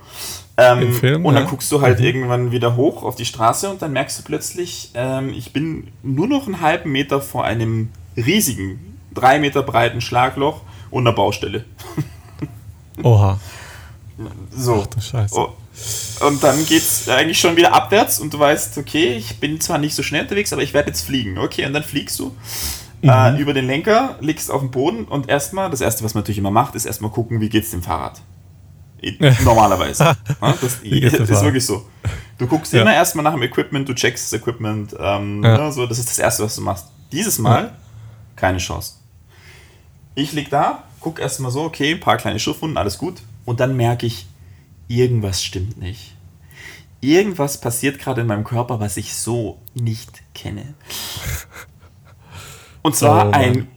ähm, Film, und dann ja. guckst du halt mhm. irgendwann wieder hoch auf die Straße und dann merkst du plötzlich, ähm, ich bin nur noch einen halben Meter vor einem riesigen, drei Meter breiten Schlagloch und einer Baustelle. Oha. So. Ach du Scheiße. Oh. Und dann geht's eigentlich schon wieder abwärts und du weißt, okay, ich bin zwar nicht so schnell unterwegs, aber ich werde jetzt fliegen. Okay, und dann fliegst du mhm. äh, über den Lenker, liegst auf dem Boden und erstmal, das erste, was man natürlich immer macht, ist erstmal gucken, wie geht's dem Fahrrad. Normalerweise. das, ist wirklich so. Du guckst ja. immer erstmal nach dem Equipment, du checkst das Equipment. Ähm, ja. ne, so, das ist das Erste, was du machst. Dieses Mal keine Chance. Ich lieg da, guck erstmal so, okay, ein paar kleine Schürfwunden, alles gut. Und dann merke ich, irgendwas stimmt nicht. Irgendwas passiert gerade in meinem Körper, was ich so nicht kenne. Und zwar oh, ein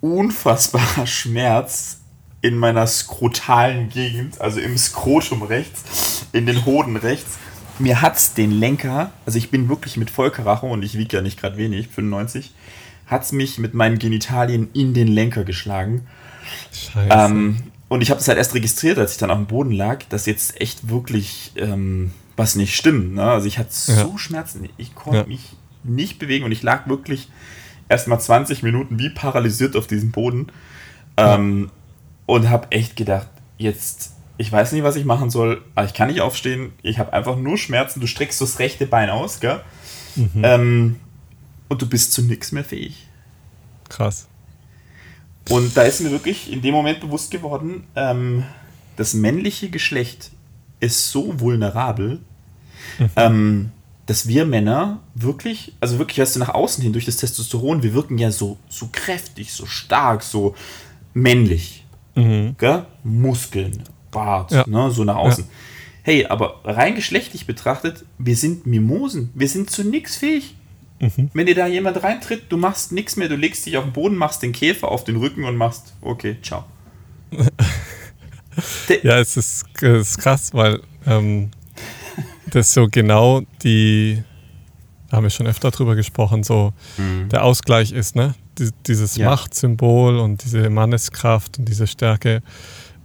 unfassbarer Schmerz in meiner skrotalen Gegend, also im Skrotum rechts, in den Hoden rechts. Mir hat's den Lenker, also ich bin wirklich mit Vollkaracho und ich wiege ja nicht gerade wenig, 95, hat's mich mit meinen Genitalien in den Lenker geschlagen. Scheiße. Ähm, und ich habe es halt erst registriert, als ich dann auf dem Boden lag, dass jetzt echt wirklich ähm, was nicht stimmt. Ne? Also ich hatte so ja. Schmerzen, ich konnte ja. mich nicht bewegen und ich lag wirklich erst mal 20 Minuten wie paralysiert auf diesem Boden. Ähm, und habe echt gedacht, jetzt, ich weiß nicht, was ich machen soll, aber ich kann nicht aufstehen, ich habe einfach nur Schmerzen, du streckst das rechte Bein aus, gell? Mhm. Ähm, und du bist zu nichts mehr fähig. Krass. Und da ist mir wirklich in dem Moment bewusst geworden, ähm, das männliche Geschlecht ist so vulnerabel, mhm. ähm, dass wir Männer wirklich, also wirklich, weißt du, nach außen hin durch das Testosteron, wir wirken ja so, so kräftig, so stark, so männlich. Mhm. Muskeln, Bart, ja. ne, so nach außen. Ja. Hey, aber rein geschlechtlich betrachtet, wir sind Mimosen. Wir sind zu nichts fähig. Mhm. Wenn dir da jemand reintritt, du machst nichts mehr, du legst dich auf den Boden, machst den Käfer auf den Rücken und machst, okay, ciao. ja, es ist, es ist krass, weil ähm, das so genau die, da haben wir schon öfter drüber gesprochen, so mhm. der Ausgleich ist, ne? dieses ja. Machtsymbol und diese Manneskraft und diese Stärke.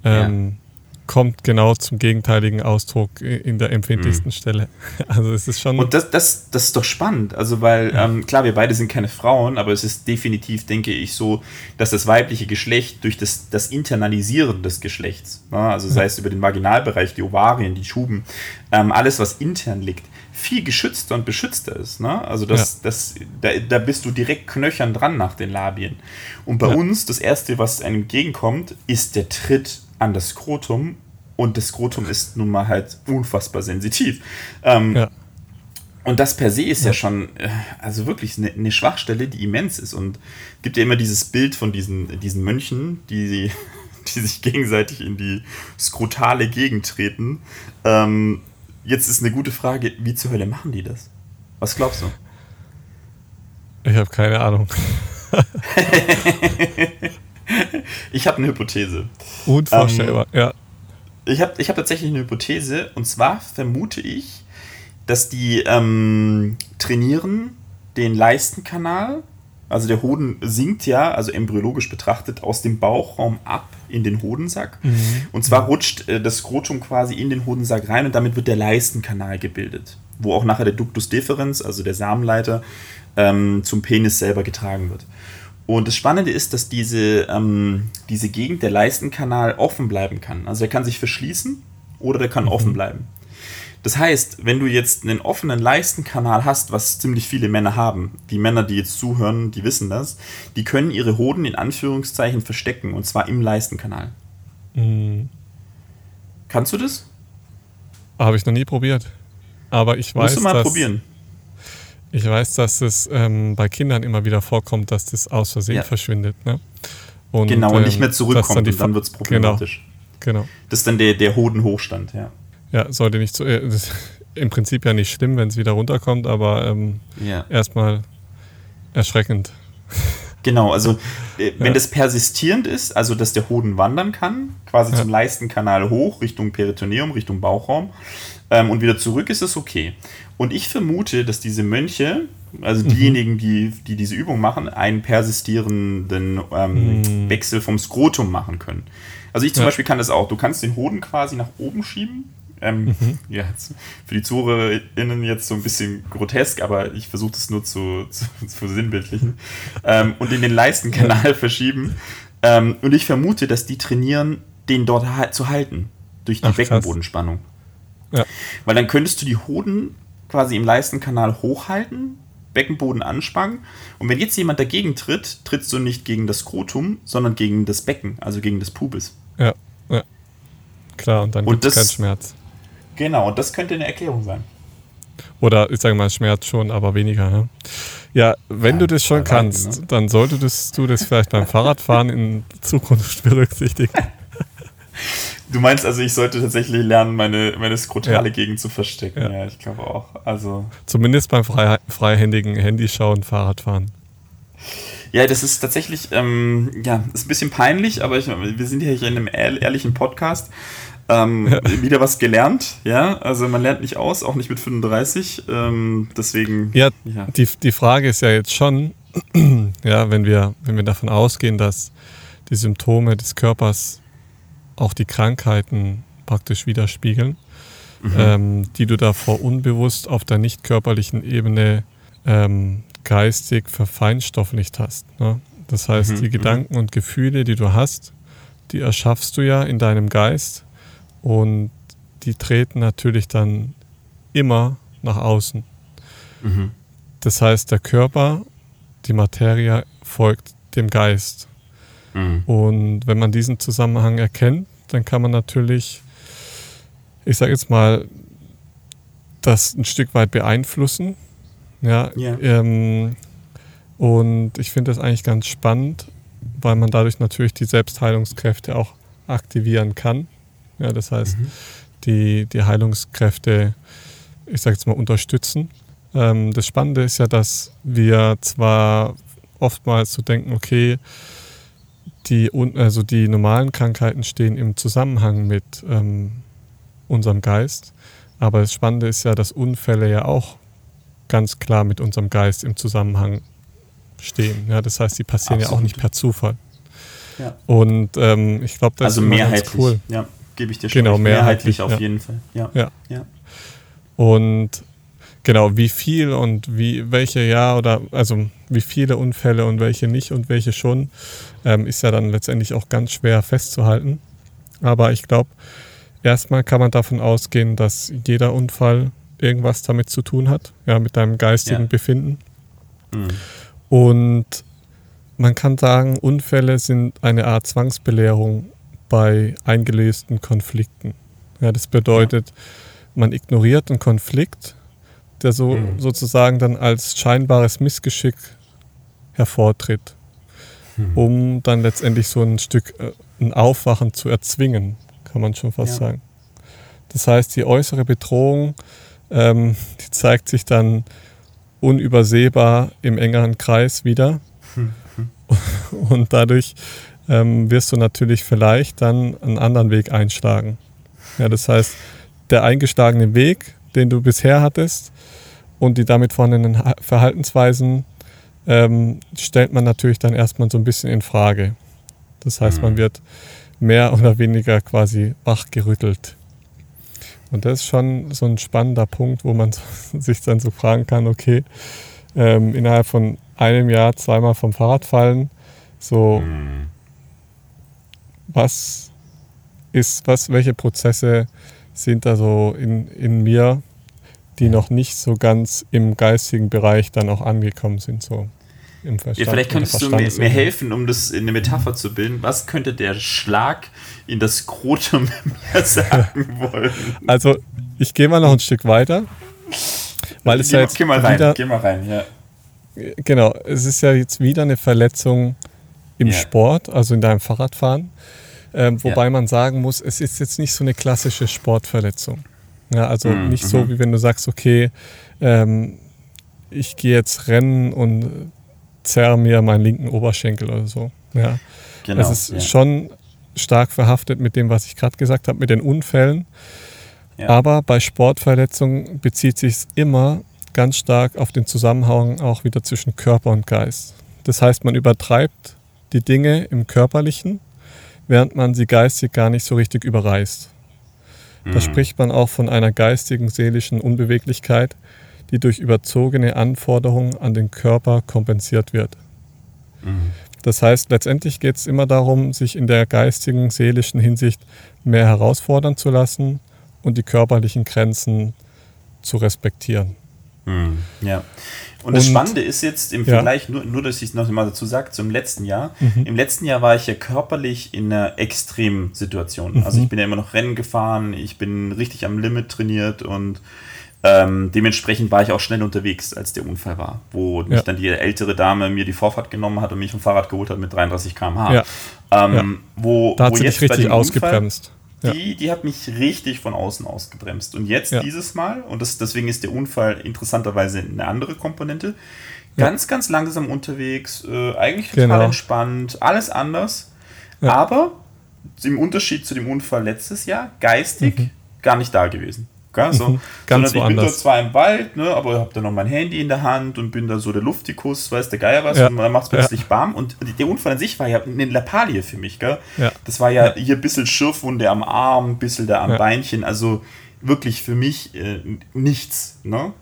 Ähm, ja kommt genau zum gegenteiligen Ausdruck in der empfindlichsten mhm. Stelle. Also es ist schon. Und das, das, das ist doch spannend. Also, weil, ja. ähm, klar, wir beide sind keine Frauen, aber es ist definitiv, denke ich, so, dass das weibliche Geschlecht durch das, das Internalisieren des Geschlechts, ne, also sei es über den Vaginalbereich, die Ovarien, die Schuben, ähm, alles, was intern liegt, viel geschützter und beschützter ist. Ne? Also das, ja. das, da, da bist du direkt knöchern dran nach den Labien. Und bei ja. uns, das Erste, was einem entgegenkommt, ist der Tritt an das Skrotum und das Skrotum ist nun mal halt unfassbar sensitiv. Ähm, ja. Und das per se ist ja, schon, äh, also wirklich eine, eine, Schwachstelle, die immens ist. Und gibt ja immer dieses Bild von diesen, diesen Mönchen, die, die sich gegenseitig in die skrotale Gegend treten. Ähm, jetzt ist eine gute Frage, wie zur Hölle machen die das? Was glaubst du? Ich habe keine Ahnung. ich habe eine Hypothese. Unvorstellbar, ähm, ja. Ich habe ich hab tatsächlich eine Hypothese und zwar vermute ich, dass die ähm, trainieren den Leistenkanal. Also der Hoden sinkt ja, also embryologisch betrachtet, aus dem Bauchraum ab in den Hodensack. Mhm. Und zwar rutscht äh, das Skrotum quasi in den Hodensack rein und damit wird der Leistenkanal gebildet, wo auch nachher der Ductus deferens, also der Samenleiter, ähm, zum Penis selber getragen wird. Und das Spannende ist, dass diese, ähm, diese Gegend, der Leistenkanal, offen bleiben kann. Also er kann sich verschließen oder der kann mhm. offen bleiben. Das heißt, wenn du jetzt einen offenen Leistenkanal hast, was ziemlich viele Männer haben, die Männer, die jetzt zuhören, die wissen das, die können ihre Hoden in Anführungszeichen verstecken und zwar im Leistenkanal. Mhm. Kannst du das? Habe ich noch nie probiert. Aber ich weiß, Musst du mal dass, probieren. Ich weiß, dass es ähm, bei Kindern immer wieder vorkommt, dass das aus Versehen ja. verschwindet. Ne? Und, genau, und nicht mehr ähm, zurückkommt dann und dann wird es problematisch. Genau, genau. Das ist dann der, der Hodenhochstand, ja. Ja, sollte nicht so. Äh, Im Prinzip ja nicht schlimm, wenn es wieder runterkommt, aber ähm, ja. erstmal erschreckend. Genau, also äh, wenn ja. das persistierend ist, also dass der Hoden wandern kann, quasi ja. zum Leistenkanal hoch, Richtung Peritoneum, Richtung Bauchraum ähm, und wieder zurück, ist es okay. Und ich vermute, dass diese Mönche, also mhm. diejenigen, die, die diese Übung machen, einen persistierenden ähm, mhm. Wechsel vom Skrotum machen können. Also ich zum ja. Beispiel kann das auch. Du kannst den Hoden quasi nach oben schieben. Ähm, mhm. ja, für die ZuhörerInnen jetzt so ein bisschen grotesk, aber ich versuche das nur zu, zu, zu sinnbildlichen. ähm, und in den Leistenkanal verschieben. Ähm, und ich vermute, dass die trainieren, den dort zu halten. Durch die Ach, Beckenbodenspannung. Ja. Weil dann könntest du die Hoden quasi im Leistenkanal hochhalten, Beckenboden anspannen. Und wenn jetzt jemand dagegen tritt, trittst du nicht gegen das Skrotum, sondern gegen das Becken, also gegen das Pubis. Ja, ja. Klar, und dann gibt es keinen Schmerz. Genau, und das könnte eine Erklärung sein. Oder ich sage mal Schmerz schon, aber weniger. Ne? Ja, wenn ja, du das schon kannst, Weite, ne? dann solltest du das vielleicht beim Fahrradfahren in Zukunft berücksichtigen. Du meinst also, ich sollte tatsächlich lernen, meine, meine skrotale ja. Gegend zu verstecken. Ja, ja ich glaube auch. Also Zumindest beim frei, freihändigen Handyschauen, Fahrradfahren. Ja, das ist tatsächlich, ähm, ja, ist ein bisschen peinlich, aber ich, wir sind ja hier in einem ehrlichen Podcast. Ähm. Wieder was gelernt, ja. Also man lernt nicht aus, auch nicht mit 35. Ähm, deswegen. Ja, ja, Die, die Frage ist ja jetzt schon, ja, wenn wir, wenn wir davon ausgehen, dass die Symptome des Körpers auch die Krankheiten praktisch widerspiegeln, mhm. ähm, die du davor unbewusst auf der nicht körperlichen Ebene ähm, geistig verfeinstofflicht hast. Ne? Das heißt, mhm. die mhm. Gedanken und Gefühle, die du hast, die erschaffst du ja in deinem Geist und die treten natürlich dann immer nach außen. Mhm. Das heißt, der Körper, die Materie folgt dem Geist. Mhm. Und wenn man diesen Zusammenhang erkennt, dann kann man natürlich, ich sage jetzt mal, das ein Stück weit beeinflussen. Ja, yeah. ähm, und ich finde das eigentlich ganz spannend, weil man dadurch natürlich die Selbstheilungskräfte auch aktivieren kann. Ja, das heißt, mhm. die, die Heilungskräfte, ich sage jetzt mal, unterstützen. ähm, das Spannende ist ja, dass wir zwar oftmals so denken, okay, die, also die normalen Krankheiten stehen im Zusammenhang mit ähm, unserem Geist, aber das Spannende ist ja, dass Unfälle ja auch ganz klar mit unserem Geist im Zusammenhang stehen. Ja, das heißt, die passieren Absolut. ja auch nicht per Zufall. Ja. Und ähm, ich glaube, das also ist cool. Ja, gebe ich dir schon. Genau, mehrheitlich, mehrheitlich auf ja. jeden Fall. Ja. ja. ja. Und genau, wie viel und wie welche ja oder also wie viele Unfälle und welche nicht und welche schon, ähm, ist ja dann letztendlich auch ganz schwer festzuhalten. Aber ich glaube, erstmal kann man davon ausgehen, dass jeder Unfall irgendwas damit zu tun hat, ja, mit deinem geistigen ja. Befinden. Mhm. Und man kann sagen, Unfälle sind eine Art Zwangsbelehrung bei eingelösten Konflikten. Ja, das bedeutet, ja. man ignoriert einen Konflikt, der so mhm. sozusagen dann als scheinbares Missgeschick hervortritt, mhm. um dann letztendlich so ein Stück äh, ein Aufwachen zu erzwingen, kann man schon fast ja. sagen. Das heißt, die äußere Bedrohung, ähm, die zeigt sich dann unübersehbar im engeren Kreis wieder. Mhm. Und dadurch ähm, wirst du natürlich vielleicht dann einen anderen Weg einschlagen. Ja, das heißt, der eingeschlagene Weg, den du bisher hattest und die damit vorhandenen Verhaltensweisen ähm, stellt man natürlich dann erstmal so ein bisschen in Frage. Das heißt, man mhm. wird mehr oder weniger quasi wachgerüttelt. Und das ist schon so ein spannender Punkt, wo man sich dann so fragen kann, okay, ähm, innerhalb von einem Jahr zweimal vom Fahrrad fallen, so mhm. Was ist, was, welche Prozesse sind da so in, in mir, die noch nicht so ganz im geistigen Bereich dann auch angekommen sind, so im Verstand. Ja, vielleicht könntest du mir, mir, helfen, um das in eine Metapher zu bilden. Was könnte der Schlag in das Skrotum mir sagen wollen? Also, ich gehe mal noch ein Stück weiter. Weil es geh, ja jetzt geh mal rein, wieder, geh mal rein, ja. Genau, es ist ja jetzt wieder eine Verletzung im yeah. Sport, also in deinem Fahrradfahren. Ähm, wobei yeah. man sagen muss, es ist jetzt nicht so eine klassische Sportverletzung. Ja, also mm, nicht so, mhm. wie wenn du sagst, okay, ähm, ich gehe jetzt rennen und zerre mir meinen linken Oberschenkel oder so. Ja. Genau, es ist ja. schon stark verhaftet mit dem, was ich gerade gesagt habe, mit den Unfällen. Ja. Aber bei Sportverletzungen bezieht sich es immer ganz stark auf den Zusammenhang auch wieder zwischen Körper und Geist. Das heißt, man übertreibt die Dinge im Körperlichen, während man sie geistig gar nicht so richtig überreißt. Da mhm. spricht man auch von einer geistigen, seelischen Unbeweglichkeit, die durch überzogene Anforderungen an den Körper kompensiert wird. Mhm. Das heißt, letztendlich geht es immer darum, sich in der geistigen, seelischen Hinsicht mehr herausfordern zu lassen und die körperlichen Grenzen zu respektieren. Mhm. Ja. Und, und, das Spannende ist jetzt im Vergleich, ja. nur, nur dass ich es noch mal dazu sage, zum letzten Jahr. Mhm. Im letzten Jahr war ich ja körperlich in einer Extremsituation. Mhm. Also ich bin ja immer noch Rennen gefahren, ich bin richtig am Limit trainiert und ähm, dementsprechend war ich auch schnell unterwegs, als der Unfall war, wo ja. mich dann die ältere Dame mir die Vorfahrt genommen hat und mich vom Fahrrad geholt hat mit 33 km/h. Ja. Ähm, ja. Wo, da hat wo sie dich richtig ausgebremst. Unfall, die, die hat mich richtig von außen ausgebremst. Und jetzt dieses Mal, und das, deswegen ist der Unfall interessanterweise eine andere Komponente, ganz, ganz langsam unterwegs, äh, eigentlich total genau. entspannt, alles anders. Aber im Unterschied zu dem Unfall letztes Jahr, geistig mhm. gar nicht da gewesen. Gell? So, mhm, ganz sondern ich bin da zwar im Wald, ne, aber ich habe da noch mein Handy in der Hand und bin da so der Luftikus, weiß der Geier was, ja. und dann macht es plötzlich ja. Bam. Und der Unfall an sich war ja eine Lappalie für mich. Gell? Ja. Das war ja, hier ein bisschen Schürfwunde am Arm, ein bisschen da am. Beinchen, also wirklich für mich äh, nichts. Ne?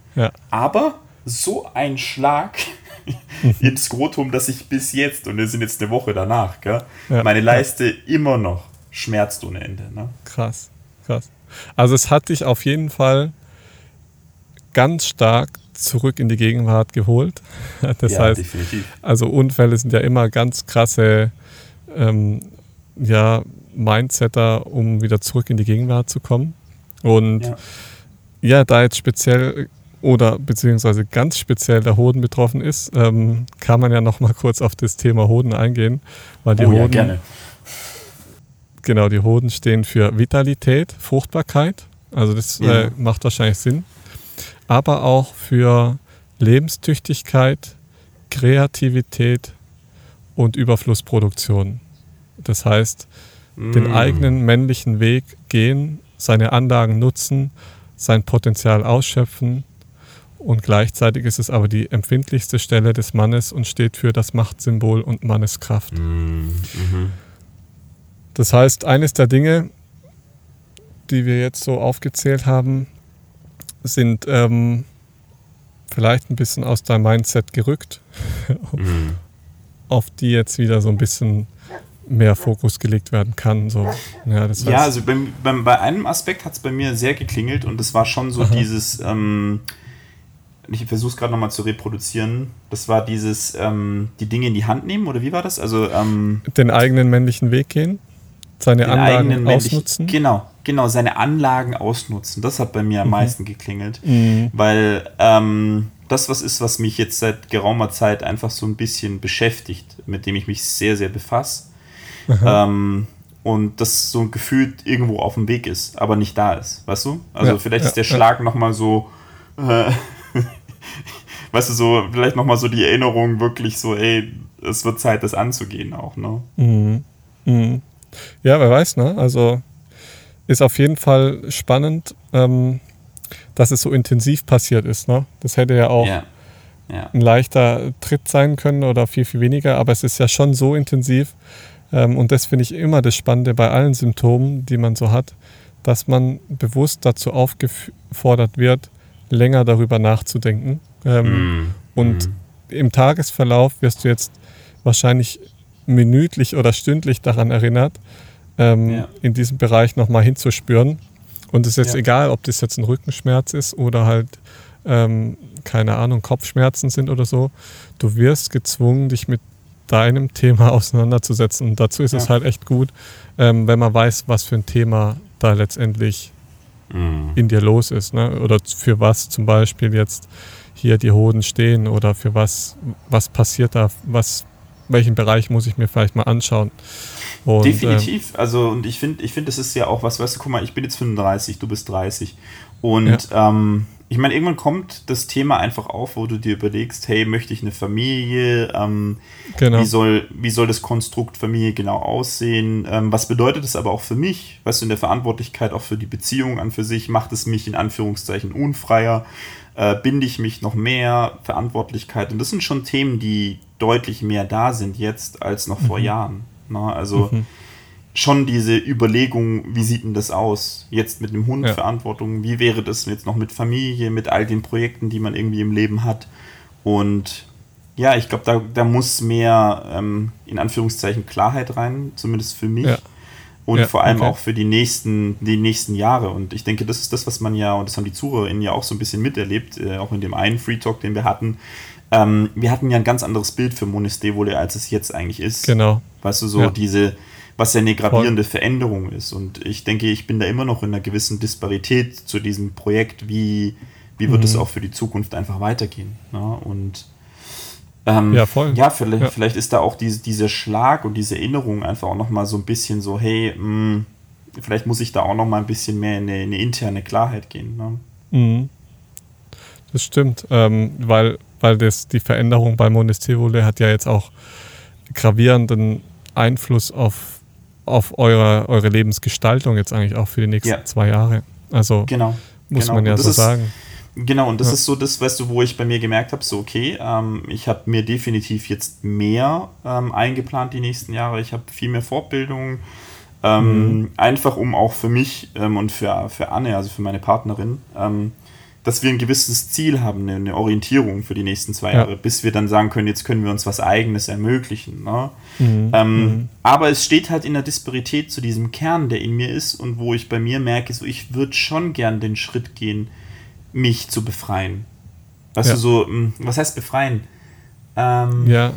Aber so ein Schlag ins Skrotum, dass ich bis jetzt, und wir sind jetzt eine Woche danach, gell, meine Leiste immer noch schmerzt ohne Ende. Ne? Krass, krass. Also es hat dich auf jeden Fall ganz stark zurück in die Gegenwart geholt. Das ja, heißt, definitiv. also Unfälle sind ja immer ganz krasse ähm, ja, Mindsetter, um wieder zurück in die Gegenwart zu kommen. Und ja, ja da jetzt speziell oder beziehungsweise ganz speziell der Hoden betroffen ist, ähm, kann man ja noch mal kurz auf das Thema Hoden eingehen, weil die oh, Hoden ja, Genau, die Hoden stehen für Vitalität, Fruchtbarkeit. Also das ja. äh, macht wahrscheinlich Sinn. Aber auch für Lebenstüchtigkeit, Kreativität und Überflussproduktion. Das heißt, mm. den eigenen männlichen Weg gehen, seine Anlagen nutzen, sein Potenzial ausschöpfen und gleichzeitig ist es aber die empfindlichste Stelle des Mannes und steht für das Machtsymbol und Manneskraft. Mm. Mhm. Das heißt, eines der Dinge, die wir jetzt so aufgezählt haben, sind ähm, vielleicht ein bisschen aus deinem Mindset gerückt, mhm. auf die jetzt wieder so ein bisschen mehr Fokus gelegt werden kann. So. Ja, das heißt, ja also bei, bei, bei, einem Aspekt hat es bei mir sehr geklingelt und das war schon so Aha. dieses, ähm, ich versuche es gerade nochmal zu reproduzieren, das war dieses, ähm, die Dinge in die Hand nehmen oder wie war das? Also ähm, den eigenen männlichen Weg gehen, seine Anlagen ausnutzen. Genau, genau, seine Anlagen ausnutzen. Das hat bei mir am mhm. meisten geklingelt, mhm. weil ähm, das was ist, was mich jetzt seit geraumer Zeit einfach so ein bisschen beschäftigt, mit dem ich mich sehr, sehr befasse. Ähm, und das so gefühlt irgendwo auf dem Weg ist, aber nicht da ist, weißt du? Also ja, vielleicht ja, ist der Schlag ja. nochmal so, äh, weißt du, so, vielleicht nochmal so die Erinnerung wirklich so, ey, es wird Zeit, das anzugehen auch, ne? Mhm. Mhm. Ja, wer weiß, ne? Also ist auf jeden Fall spannend, ähm, dass es so intensiv passiert ist, ne? Das hätte ja auch ja. Ja. ein leichter Tritt sein können oder viel, viel weniger, aber es ist ja schon so intensiv, ähm, und das finde ich immer das Spannende bei allen Symptomen, die man so hat, dass man bewusst dazu aufgefordert wird, länger darüber nachzudenken. Ähm, mm. Und mm. im Tagesverlauf wirst du jetzt wahrscheinlich minütlich oder stündlich daran erinnert, ähm, ja. in diesem Bereich nochmal hinzuspüren. Und es ist jetzt ja. egal, ob das jetzt ein Rückenschmerz ist oder halt, ähm, keine Ahnung, Kopfschmerzen sind oder so. Du wirst gezwungen, dich mit deinem Thema auseinanderzusetzen. Und dazu ist ja. es halt echt gut, ähm, wenn man weiß, was für ein Thema da letztendlich mhm. in dir los ist. Ne? Oder für was zum Beispiel jetzt hier die Hoden stehen oder für was, was passiert da, was, welchen Bereich muss ich mir vielleicht mal anschauen. Und, Definitiv. Ähm, also, und ich finde, ich finde, das ist ja auch was, weißt du, guck mal, ich bin jetzt 35, du bist 30. Und ja. ähm, ich meine, irgendwann kommt das Thema einfach auf, wo du dir überlegst, hey, möchte ich eine Familie? Ähm, genau. wie, soll, wie soll das Konstrukt Familie genau aussehen? Ähm, was bedeutet es aber auch für mich? Weißt du, in der Verantwortlichkeit auch für die Beziehung an für sich? Macht es mich in Anführungszeichen unfreier? Äh, binde ich mich noch mehr? Verantwortlichkeit? Und das sind schon Themen, die deutlich mehr da sind jetzt als noch mhm. vor Jahren. Na, ne? also mhm schon diese Überlegung, wie sieht denn das aus? Jetzt mit einem Hund ja. Verantwortung, wie wäre das jetzt noch mit Familie, mit all den Projekten, die man irgendwie im Leben hat? Und ja, ich glaube, da, da muss mehr ähm, in Anführungszeichen Klarheit rein, zumindest für mich. Ja. Und ja, vor allem okay. auch für die nächsten, die nächsten Jahre. Und ich denke, das ist das, was man ja, und das haben die ZuhörerInnen ja auch so ein bisschen miterlebt, äh, auch in dem einen Free Talk, den wir hatten. Ähm, wir hatten ja ein ganz anderes Bild für Monestevole, als es jetzt eigentlich ist. Genau. Weißt du, so diese, was ja eine gravierende Voll. Veränderung ist. Und ich denke, ich bin da immer noch in einer gewissen Disparität zu diesem Projekt. Wie, wie wird mhm. es auch für die Zukunft einfach weitergehen? Ne? Und ähm, ja, voll. ja, vielleicht, ja. vielleicht ist da auch diese, dieser Schlag und diese Erinnerung einfach auch nochmal so ein bisschen so, hey, mh, mm, vielleicht muss ich da auch nochmal ein bisschen mehr in eine, in eine interne Klarheit gehen. Ne? Mhm. Das stimmt, ähm, weil, weil das, die Veränderung bei Monestevole hat ja jetzt auch gravierenden Einfluss auf auf eure, eure Lebensgestaltung jetzt eigentlich auch für die nächsten ja. zwei Jahre. Also genau, muss genau. man ja so ist, sagen. Genau, und das ja. ist so das, weißt du, wo ich bei mir gemerkt habe, so okay, ähm, ich habe mir definitiv jetzt mehr ähm, eingeplant die nächsten Jahre. Ich habe viel mehr Fortbildung, ähm, mhm. einfach um auch für mich ähm, und für, für Anne, also für meine Partnerin, ähm, dass wir ein gewisses Ziel haben, eine, Orientierung für die nächsten zwei Jahre, bis wir dann sagen können, jetzt können wir uns was Eigenes ermöglichen. Ne? Mhm. Ähm, mhm. Aber es steht halt in der Disparität zu diesem Kern, der in mir ist und wo ich bei mir merke, so ich würde schon gern den Schritt gehen, mich zu befreien. Weißt ja. du, so, hm, was heißt befreien? Ähm, ja,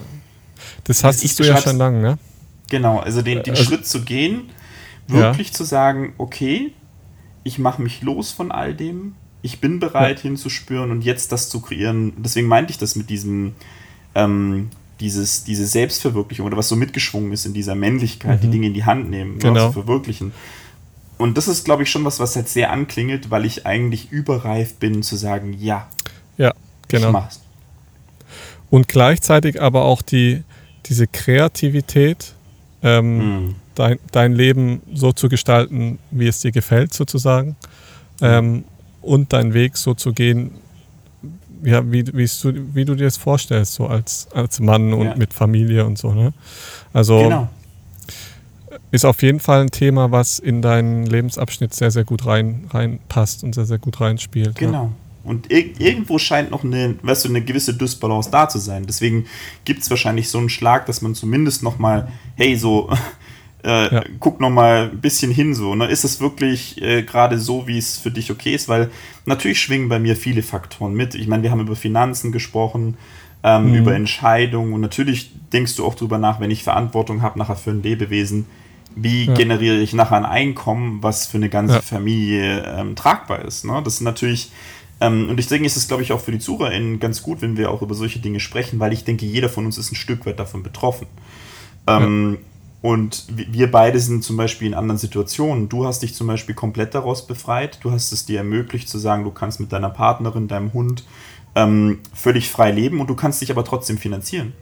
das hast du ja schon lange, ne? Genau, also den, den also, Schritt zu gehen, wirklich ja. zu sagen, okay, ich mache mich los von all dem, ich bin bereit ja. hinzuspüren und jetzt das zu kreieren. Deswegen meinte ich das mit diesem, ähm, dieses, diese Selbstverwirklichung oder was so mitgeschwungen ist in dieser Männlichkeit, mhm. die Dinge in die Hand nehmen, ne, genau. zu verwirklichen. Und das ist, glaube ich, schon was, was halt sehr anklingelt, weil ich eigentlich überreif bin zu sagen, ja, ja genau. ich mach's. Und gleichzeitig aber auch die, diese Kreativität, ähm, mhm. dein, dein Leben so zu gestalten, wie es dir gefällt, sozusagen. Ähm, und deinen Weg so zu gehen, ja, wie, wie, du, wie du dir das vorstellst, so als, als Mann und ja. mit Familie und so. Ne? Also genau. Ist auf jeden Fall ein Thema, was in deinen Lebensabschnitt sehr, sehr gut rein, reinpasst und sehr, sehr gut reinspielt. Genau. Ja. Und ir irgendwo scheint noch eine, weißt du, eine gewisse Dysbalance da zu sein. Deswegen gibt es wahrscheinlich so einen Schlag, dass man zumindest noch mal, hey, so, äh, ja. guck noch mal ein bisschen hin, so. Ne? Ist es wirklich äh, gerade so, wie es für dich okay ist? Weil natürlich schwingen bei mir viele Faktoren mit. Ich meine, wir haben über Finanzen gesprochen, ähm, mhm. über Entscheidungen und natürlich denkst du auch drüber nach, wenn ich Verantwortung habe nachher für ein Lebewesen, wie ja. generiere ich nachher ein Einkommen, was für eine ganze ja. Familie ähm, tragbar ist. Ne? Das ist natürlich ähm, und deswegen ist es, glaube ich, auch für die ZuhörerInnen ganz gut, wenn wir auch über solche Dinge sprechen, weil ich denke, jeder von uns ist ein Stück weit davon betroffen. Ähm, ja. Und wir beide sind zum Beispiel in anderen Situationen. Du hast dich zum Beispiel komplett daraus befreit. Du hast es dir ermöglicht zu sagen, du kannst mit deiner Partnerin, deinem Hund ähm, völlig frei leben und du kannst dich aber trotzdem finanzieren.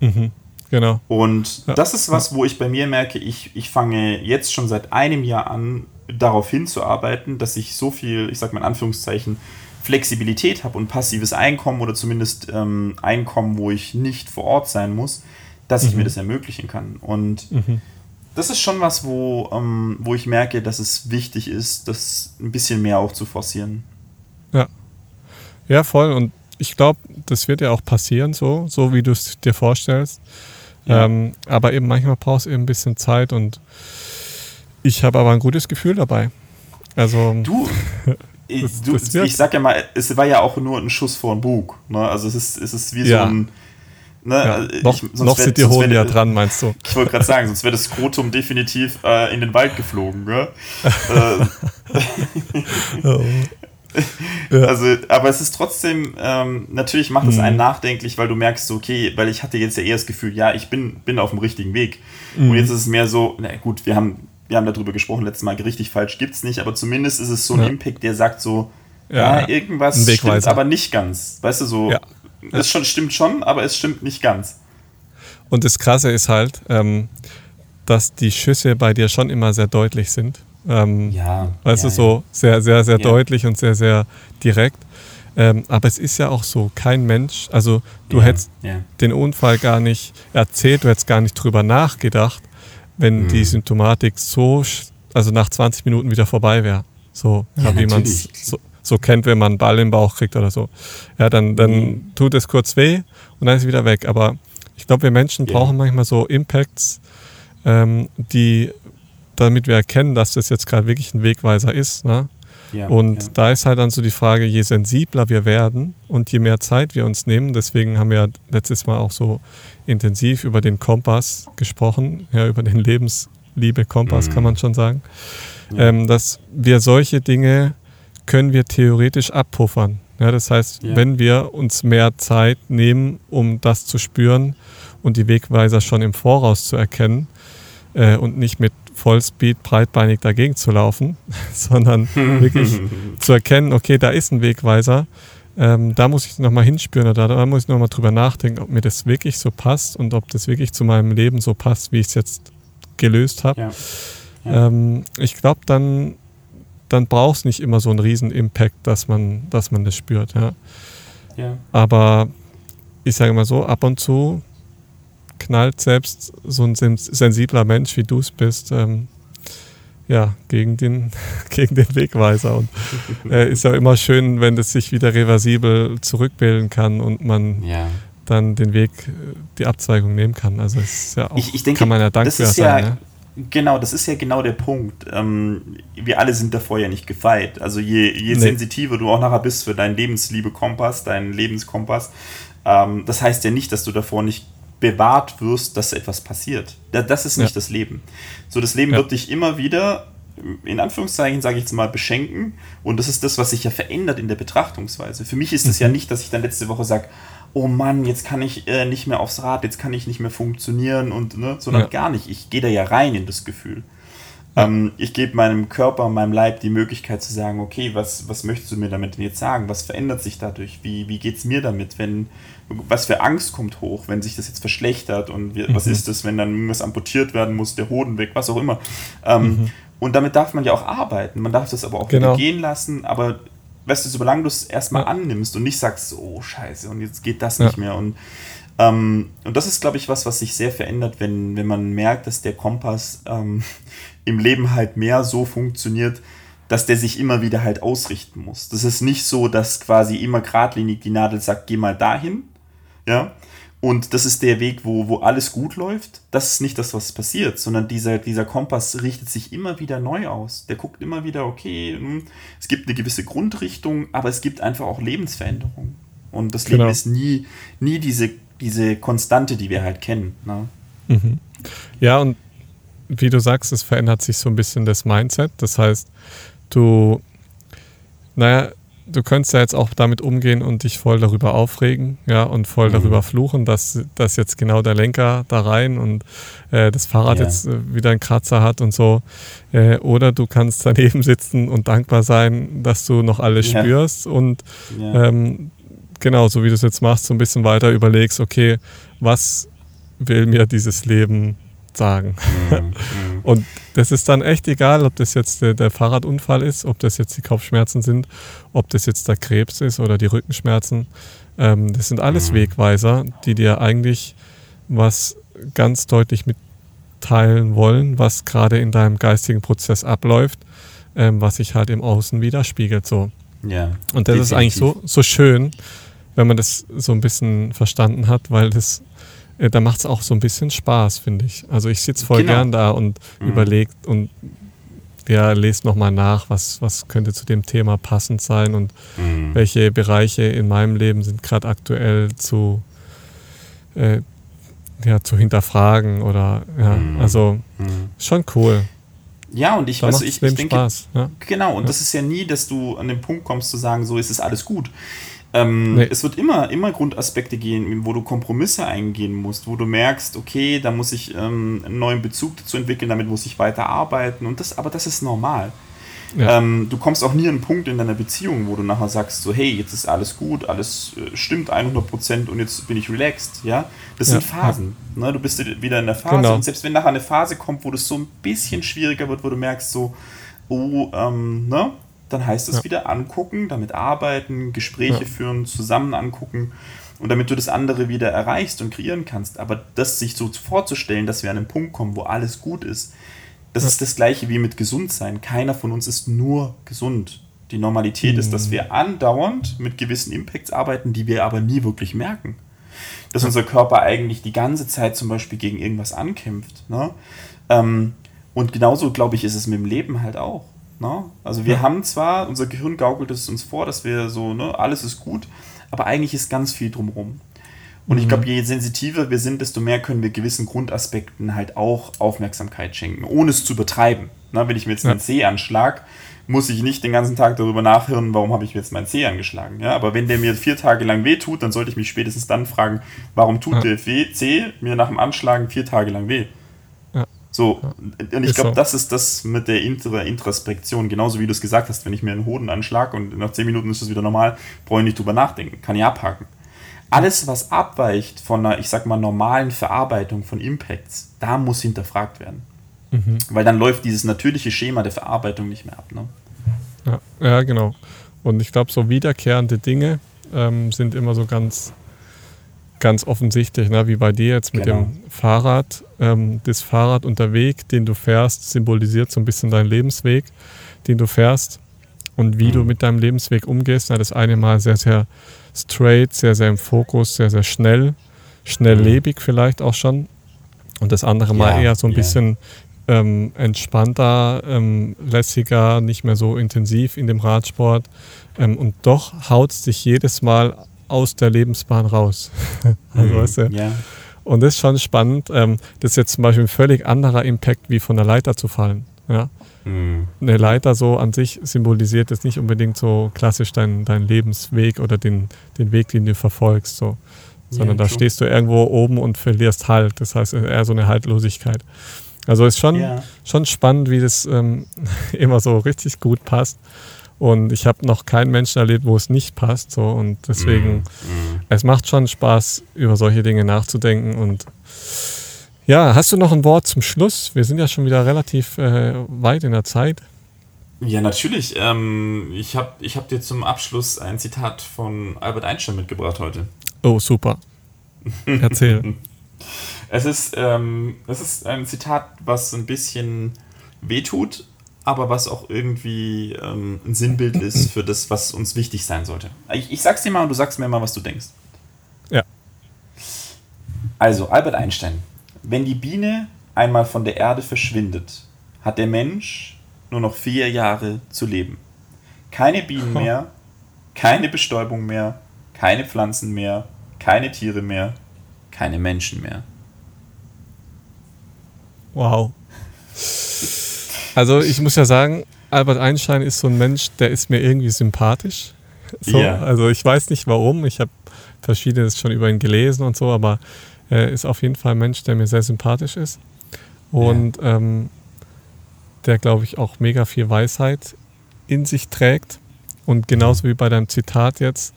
Mhm, genau. Und ja. das ist was, wo ich bei mir merke, ich, ich fange jetzt schon seit einem Jahr an, darauf hinzuarbeiten, dass ich so viel, ich sag mal in Anführungszeichen, Flexibilität habe und passives Einkommen oder zumindest ähm, Einkommen, wo ich nicht vor Ort sein muss, dass mhm. ich mir das ermöglichen kann. Und mhm. das ist schon was, wo, ähm, wo ich merke, dass es wichtig ist, das ein bisschen mehr auch zu forcieren. Ja. Ja, voll. Und ich glaube, das wird ja auch passieren, so, so wie du es dir vorstellst. Ja. Ähm, aber eben manchmal brauchst du eben ein bisschen Zeit und ich habe aber ein gutes Gefühl dabei. Also. Du, das, du das ich sag ja mal, es war ja auch nur ein Schuss vor den Bug. Ne? Also es ist, es ist wie ja. so ein. Ne? Ja, also noch ich, noch sind die Hoden ja dran, meinst du? Ich wollte gerade sagen, sonst wäre das Skrotum definitiv äh, in den Wald geflogen. Ne? oh. ja. Also, aber es ist trotzdem, ähm, natürlich macht es einen mhm. nachdenklich, weil du merkst, okay, weil ich hatte jetzt ja eher das Gefühl, ja, ich bin, bin auf dem richtigen Weg. Mhm. Und jetzt ist es mehr so, na gut, wir haben wir haben darüber gesprochen letztes Mal, richtig falsch gibt es nicht, aber zumindest ist es so ein ja. Impact, der sagt so, ja, ja irgendwas stimmt aber nicht ganz. Weißt du, so, es schon, stimmt schon, aber es stimmt nicht ganz. Und das Krasse ist halt, ähm, dass die Schüsse bei dir schon immer sehr deutlich sind. Ähm, ja. Weißt ja, du, so sehr, sehr, sehr deutlich und sehr, sehr direkt. Ähm, aber es ist ja auch so, kein Mensch, also du hättest den Unfall gar nicht erzählt, du hättest gar nicht drüber nachgedacht, wenn mhm. die Symptomatik so, also nach 20 Minuten wieder vorbei wäre. So, wie man es so, so, kennt, wenn man einen Ball im Bauch kriegt oder so. Ja, dann, dann mhm. tut es kurz weh und dann ist es wieder weg. Aber ich glaube, wir Menschen yeah. brauchen manchmal so Impacts, ähm, die, damit wir erkennen, dass das jetzt gerade wirklich ein Wegweiser ist. Ne? Ja, und ja. da ist halt dann so die Frage, je sensibler wir werden und je mehr Zeit wir uns nehmen, deswegen haben wir letztes Mal auch so intensiv über den Kompass gesprochen, ja, über den Lebensliebe-Kompass mhm. kann man schon sagen, ja. ähm, dass wir solche Dinge können wir theoretisch abpuffern. Ja, das heißt, wenn wir uns mehr Zeit nehmen, um das zu spüren und die Wegweiser schon im Voraus zu erkennen äh, und nicht mit Vollspeed breitbeinig dagegen zu laufen, sondern wirklich zu erkennen, okay, da ist ein Wegweiser ähm, da muss ich nochmal hinspüren oder da muss ich nochmal drüber nachdenken, ob mir das wirklich so passt und ob das wirklich zu meinem Leben so passt, wie ich es jetzt gelöst habe. Ja. Ja. Ähm, ich glaube, dann, dann braucht es nicht immer so einen riesen Impact, dass man, dass man das spürt. Ja. ja. Aber ich sage mal so, ab und zu knallt selbst so ein sensibler Mensch, wie du es bist, ähm, ja, gegen den, gegen den Wegweiser. Und äh, ist ja immer schön, wenn das sich wieder reversibel zurückbilden kann und man ja. dann den Weg, die Abzweigung nehmen kann. Also ist ja auch, ich, ich denke, kann man ja dankbar sein. Ja, ne? Genau, das ist ja genau der Punkt. Ähm, wir alle sind davor ja nicht gefeit. Also je, je nee. sensitiver du auch nachher bist für deinen Lebensliebe-Kompass, deinen Lebenskompass, ähm, das heißt ja nicht, dass du davor nicht bewahrt wirst, dass etwas passiert. Das ist nicht ja. das Leben. So, das Leben ja. wird dich immer wieder, in Anführungszeichen, sage ich jetzt mal, beschenken. Und das ist das, was sich ja verändert in der Betrachtungsweise. Für mich ist es mhm. ja nicht, dass ich dann letzte Woche sage, oh Mann, jetzt kann ich äh, nicht mehr aufs Rad, jetzt kann ich nicht mehr funktionieren und, ne, sondern ja. gar nicht. Ich gehe da ja rein in das Gefühl. Ähm, ich gebe meinem Körper, meinem Leib die Möglichkeit zu sagen, okay, was, was möchtest du mir damit jetzt sagen? Was verändert sich dadurch? Wie, wie geht es mir damit? Wenn, was für Angst kommt hoch, wenn sich das jetzt verschlechtert? Und wie, mhm. was ist das, wenn dann irgendwas amputiert werden muss, der Hoden weg, was auch immer? Ähm, mhm. Und damit darf man ja auch arbeiten. Man darf das aber auch genau. wieder gehen lassen. Aber weißt du, solange du es erstmal ja. annimmst und nicht sagst, oh Scheiße, und jetzt geht das ja. nicht mehr. Und, ähm, und das ist, glaube ich, was, was sich sehr verändert, wenn, wenn man merkt, dass der Kompass ähm, im Leben halt mehr so funktioniert, dass der sich immer wieder halt ausrichten muss. Das ist nicht so, dass quasi immer geradlinig die Nadel sagt, geh mal dahin, ja, und das ist der Weg, wo, wo alles gut läuft. Das ist nicht das, was passiert, sondern dieser, dieser Kompass richtet sich immer wieder neu aus. Der guckt immer wieder, okay, hm, es gibt eine gewisse Grundrichtung, aber es gibt einfach auch Lebensveränderungen. Und das Leben genau. ist nie, nie diese, diese Konstante, die wir halt kennen. Ne? Mhm. Ja, und wie du sagst, es verändert sich so ein bisschen das Mindset. Das heißt, du, naja, du könntest ja jetzt auch damit umgehen und dich voll darüber aufregen, ja, und voll mhm. darüber fluchen, dass, dass jetzt genau der Lenker da rein und äh, das Fahrrad ja. jetzt äh, wieder einen Kratzer hat und so. Äh, oder du kannst daneben sitzen und dankbar sein, dass du noch alles ja. spürst und ja. ähm, genau, so wie du es jetzt machst, so ein bisschen weiter überlegst, okay, was will mir dieses Leben sagen. Mhm, mhm. und das ist dann echt egal, ob das jetzt der, der, Fahrradunfall ist, ob das jetzt die Kopfschmerzen sind, ob das jetzt der Krebs ist oder die Rückenschmerzen. Ähm, das sind alles mhm. Wegweiser, die dir eigentlich was ganz deutlich mitteilen wollen, was gerade in deinem geistigen Prozess abläuft, ähm, was sich halt im Außen widerspiegelt. So. Ja, und das definitiv. ist eigentlich so, so schön, wenn man das so ein bisschen verstanden hat, weil das äh, da macht es auch so ein bisschen Spaß, finde ich. Also ich sitze voll genau. gern da und mhm. überlegt und ja, lest nochmal nach, was, was könnte zu dem Thema passend sein und mhm. welche Bereiche in meinem Leben sind gerade aktuell zu, äh, ja, zu hinterfragen oder ja, mhm. also mhm. schon cool. Ja, und ich, da weißt ich, ich denke, Spaß, ja? genau, und ja. das ist ja nie, dass du an den Punkt kommst zu sagen, so ist es alles gut. Ähm, nee. Es wird immer, immer Grundaspekte gehen, wo du Kompromisse eingehen musst, wo du merkst, okay, da muss ich ähm, einen neuen Bezug dazu entwickeln, damit muss ich weiter arbeiten. Und das, aber das ist normal. Ja. Ähm, du kommst auch nie an einen Punkt in deiner Beziehung, wo du nachher sagst, so, hey, jetzt ist alles gut, alles äh, stimmt 100% und jetzt bin ich relaxed, ja. Das ja. sind Phasen, ne? du bist wieder in der Phase genau. und selbst wenn nachher eine Phase kommt, wo das so ein bisschen schwieriger wird, wo du merkst, so, oh, ähm, ne, dann heißt es ja. wieder angucken, damit arbeiten, Gespräche ja. führen, zusammen angucken und damit du das andere wieder erreichst und kreieren kannst. Aber das sich so vorzustellen, dass wir an einen Punkt kommen, wo alles gut ist, das ja. ist das gleiche wie mit Gesundsein. Keiner von uns ist nur gesund. Die Normalität mhm. ist, dass wir andauernd mit gewissen Impacts arbeiten, die wir aber nie wirklich merken. Dass unser Körper eigentlich die ganze Zeit zum Beispiel gegen irgendwas ankämpft. Ne? Ähm, und genauso, glaube ich, ist es mit dem Leben halt auch. Ne? Also wir ja. haben zwar, unser Gehirn gaukelt es uns vor, dass wir so, ne, alles ist gut, aber eigentlich ist ganz viel drumherum. Und mhm. ich glaube, je sensitiver wir sind, desto mehr können wir gewissen Grundaspekten halt auch Aufmerksamkeit schenken, ohne es zu übertreiben. Ne? Wenn ich mir jetzt ja. einen C anschlag, muss ich nicht den ganzen Tag darüber nachhören, warum habe ich mir jetzt meinen C angeschlagen. Ja? Aber wenn der mir vier Tage lang weh tut, dann sollte ich mich spätestens dann fragen, warum tut ja. der C mir nach dem Anschlagen vier Tage lang weh? So, und ich glaube, so. das ist das mit der Introspektion, genauso wie du es gesagt hast, wenn ich mir einen Hoden anschlag und nach 10 Minuten ist es wieder normal, brauche ich nicht drüber nachdenken, kann ich abhaken. Alles, was abweicht von einer, ich sag mal, normalen Verarbeitung von Impacts, da muss hinterfragt werden. Mhm. Weil dann läuft dieses natürliche Schema der Verarbeitung nicht mehr ab. Ne? Ja, ja, genau. Und ich glaube, so wiederkehrende Dinge ähm, sind immer so ganz ganz offensichtlich, ne? wie bei dir jetzt mit genau. dem Fahrrad. Ähm, das Fahrrad und der Weg, den du fährst, symbolisiert so ein bisschen deinen Lebensweg, den du fährst und wie mhm. du mit deinem Lebensweg umgehst. Na, das eine Mal sehr, sehr straight, sehr, sehr im Fokus, sehr, sehr schnell, schnelllebig mhm. vielleicht auch schon. Und das andere Mal ja, eher so ein yeah. bisschen ähm, entspannter, ähm, lässiger, nicht mehr so intensiv in dem Radsport. Ähm, und doch haut es dich jedes Mal aus der Lebensbahn raus. also, mhm, weißt du, ja. Und das ist schon spannend. Ähm, das ist jetzt zum Beispiel ein völlig anderer Impact, wie von der Leiter zu fallen. Ja? Mhm. Eine Leiter so an sich symbolisiert jetzt nicht unbedingt so klassisch deinen dein Lebensweg oder den, den Weg, den du verfolgst. So. Sondern ja, da stehst du irgendwo oben und verlierst Halt. Das heißt eher so eine Haltlosigkeit. Also ist schon, ja. schon spannend, wie das ähm, immer so richtig gut passt. Und ich habe noch keinen Menschen erlebt, wo es nicht passt. So. Und deswegen, mm. es macht schon Spaß, über solche Dinge nachzudenken. Und ja, hast du noch ein Wort zum Schluss? Wir sind ja schon wieder relativ äh, weit in der Zeit. Ja, natürlich. Ähm, ich habe ich hab dir zum Abschluss ein Zitat von Albert Einstein mitgebracht heute. Oh, super. Erzähl. es, ist, ähm, es ist ein Zitat, was ein bisschen wehtut, aber was auch irgendwie ähm, ein Sinnbild ist für das, was uns wichtig sein sollte. Ich, ich sag's dir mal und du sagst mir mal, was du denkst. Ja. Also, Albert Einstein. Wenn die Biene einmal von der Erde verschwindet, hat der Mensch nur noch vier Jahre zu leben. Keine Bienen mehr, keine Bestäubung mehr, keine Pflanzen mehr, keine Tiere mehr, keine Menschen mehr. Wow. Also ich muss ja sagen, Albert Einstein ist so ein Mensch, der ist mir irgendwie sympathisch. So, yeah. Also ich weiß nicht warum. Ich habe verschiedenes schon über ihn gelesen und so, aber er ist auf jeden Fall ein Mensch, der mir sehr sympathisch ist. Und yeah. ähm, der, glaube ich, auch mega viel Weisheit in sich trägt. Und genauso wie bei deinem Zitat jetzt,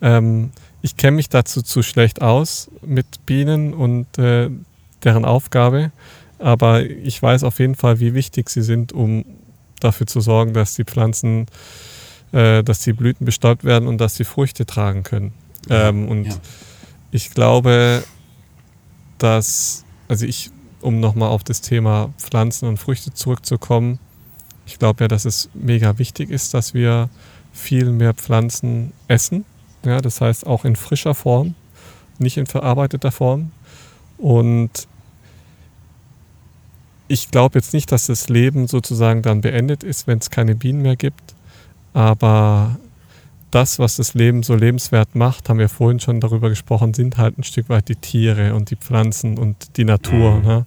ähm, ich kenne mich dazu zu schlecht aus mit Bienen und äh, deren Aufgabe, aber ich weiß auf jeden Fall, wie wichtig sie sind, um dafür zu sorgen, dass die Pflanzen, äh, dass die Blüten bestäubt werden und dass sie Früchte tragen können. Ähm, und ja. ich glaube, dass, also ich um nochmal auf das Thema Pflanzen und Früchte zurückzukommen, ich glaube ja, dass es mega wichtig ist, dass wir viel mehr Pflanzen essen. Ja, das heißt auch in frischer Form, nicht in verarbeiteter Form. Und ich glaube jetzt nicht, dass das Leben sozusagen dann beendet ist, wenn es keine Bienen mehr gibt. Aber das, was das Leben so lebenswert macht, haben wir vorhin schon darüber gesprochen, sind halt ein Stück weit die Tiere und die Pflanzen und die Natur. Mhm. Ne?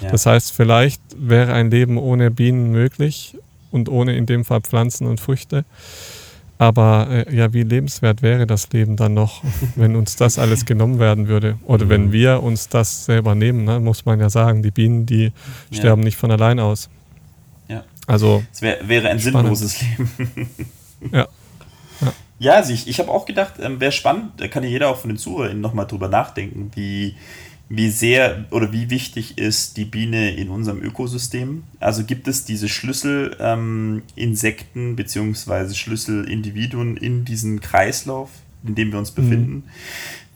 Ja. Das heißt, vielleicht wäre ein Leben ohne Bienen möglich und ohne in dem Fall Pflanzen und Früchte. Aber äh, ja, wie lebenswert wäre das Leben dann noch, wenn uns das alles genommen werden würde? Oder mhm. wenn wir uns das selber nehmen, ne? muss man ja sagen. Die Bienen, die ja. sterben nicht von allein aus. Ja. Also. Es wär, wäre ein spannend. sinnloses Leben. ja. Ja, also ich, ich habe auch gedacht, ähm, wäre spannend, da kann ja jeder auch von den ZuhörerInnen nochmal drüber nachdenken, wie, wie sehr oder wie wichtig ist die Biene in unserem Ökosystem. Also gibt es diese Schlüsselinsekten ähm, bzw. Schlüsselindividuen in diesem Kreislauf, in dem wir uns befinden. Mhm.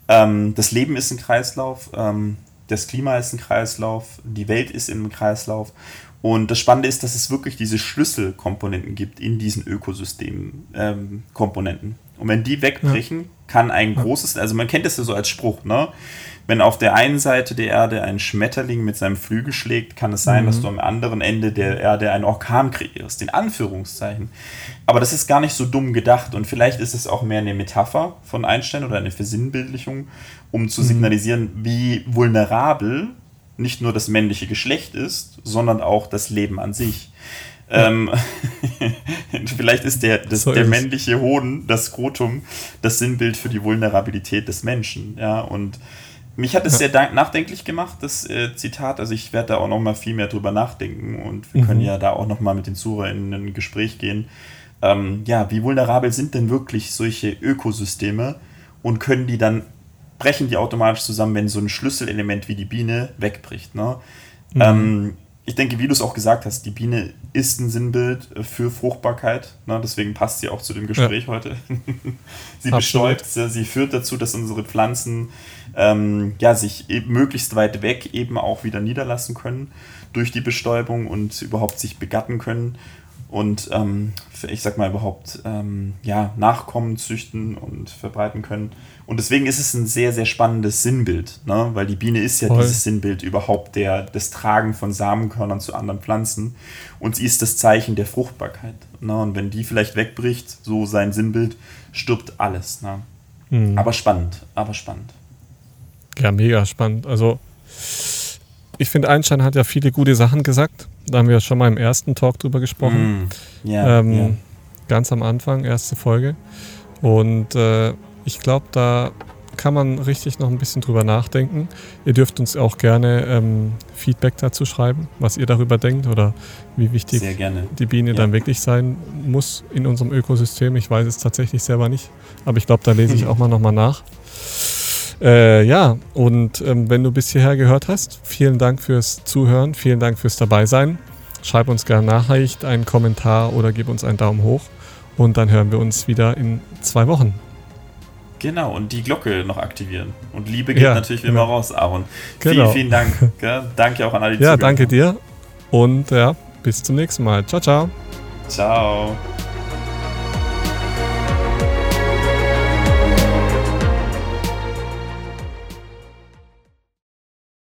Ähm, das Leben ist ein Kreislauf, ähm, das Klima ist ein Kreislauf, die Welt ist im Kreislauf und das Spannende ist, dass es wirklich diese Schlüsselkomponenten gibt in diesen Ökosystem-Komponenten. Ähm, und wenn die wegbrechen, ja. kann ein großes, also man kennt das ja so als Spruch, ne? Wenn auf der einen Seite der Erde ein Schmetterling mit seinem Flügel schlägt, kann es sein, mhm. dass du am anderen Ende der Erde einen Orkan kreierst, in Anführungszeichen. Aber das ist gar nicht so dumm gedacht und vielleicht ist es auch mehr eine Metapher von Einstein oder eine Versinnbildlichung, um zu mhm. signalisieren, wie vulnerabel nicht nur das männliche Geschlecht ist, sondern auch das Leben an sich. Ja. Ähm, vielleicht ist der, das, so der männliche Hoden, das Skrotum, das Sinnbild für die Vulnerabilität des Menschen. Ja, und mich hat es sehr nachdenklich gemacht, das äh, Zitat. Also ich werde da auch noch mal viel mehr drüber nachdenken und wir mhm. können ja da auch noch mal mit den Zuhörern in ein Gespräch gehen. Ähm, ja, wie vulnerabel sind denn wirklich solche Ökosysteme und können die dann brechen die automatisch zusammen, wenn so ein Schlüsselelement wie die Biene wegbricht. Ne? Mhm. Ähm, ich denke, wie du es auch gesagt hast, die Biene ist ein Sinnbild für Fruchtbarkeit. Ne? Deswegen passt sie auch zu dem Gespräch ja. heute. sie Absolut. bestäubt, sie führt dazu, dass unsere Pflanzen ähm, ja, sich eben möglichst weit weg eben auch wieder niederlassen können durch die Bestäubung und überhaupt sich begatten können und ähm, ich sag mal überhaupt ähm, ja, Nachkommen züchten und verbreiten können. Und deswegen ist es ein sehr, sehr spannendes Sinnbild, ne? weil die Biene ist ja Voll. dieses Sinnbild überhaupt der, des Tragen von Samenkörnern zu anderen Pflanzen und sie ist das Zeichen der Fruchtbarkeit. Ne? Und wenn die vielleicht wegbricht, so sein Sinnbild, stirbt alles. Ne? Mhm. Aber spannend, aber spannend. Ja, mega spannend. Also ich finde, Einstein hat ja viele gute Sachen gesagt da haben wir schon mal im ersten Talk drüber gesprochen. Mm, yeah, ähm, yeah. Ganz am Anfang, erste Folge. Und äh, ich glaube, da kann man richtig noch ein bisschen drüber nachdenken. Ihr dürft uns auch gerne ähm, Feedback dazu schreiben, was ihr darüber denkt oder wie wichtig die Biene ja. dann wirklich sein muss in unserem Ökosystem. Ich weiß es tatsächlich selber nicht, aber ich glaube, da lese ich auch mal nochmal nach. Äh, ja, und ähm, wenn du bis hierher gehört hast, vielen Dank fürs Zuhören, vielen Dank fürs Dabeisein. Schreib uns gerne Nachricht, einen Kommentar oder gib uns einen Daumen hoch. Und dann hören wir uns wieder in zwei Wochen. Genau, und die Glocke noch aktivieren. Und Liebe geht ja, natürlich wie immer genau. raus, Aaron. Genau. Vielen, vielen Dank. Gell? Danke auch an alle, die Ja, danke dir. Und ja, bis zum nächsten Mal. Ciao, ciao. Ciao.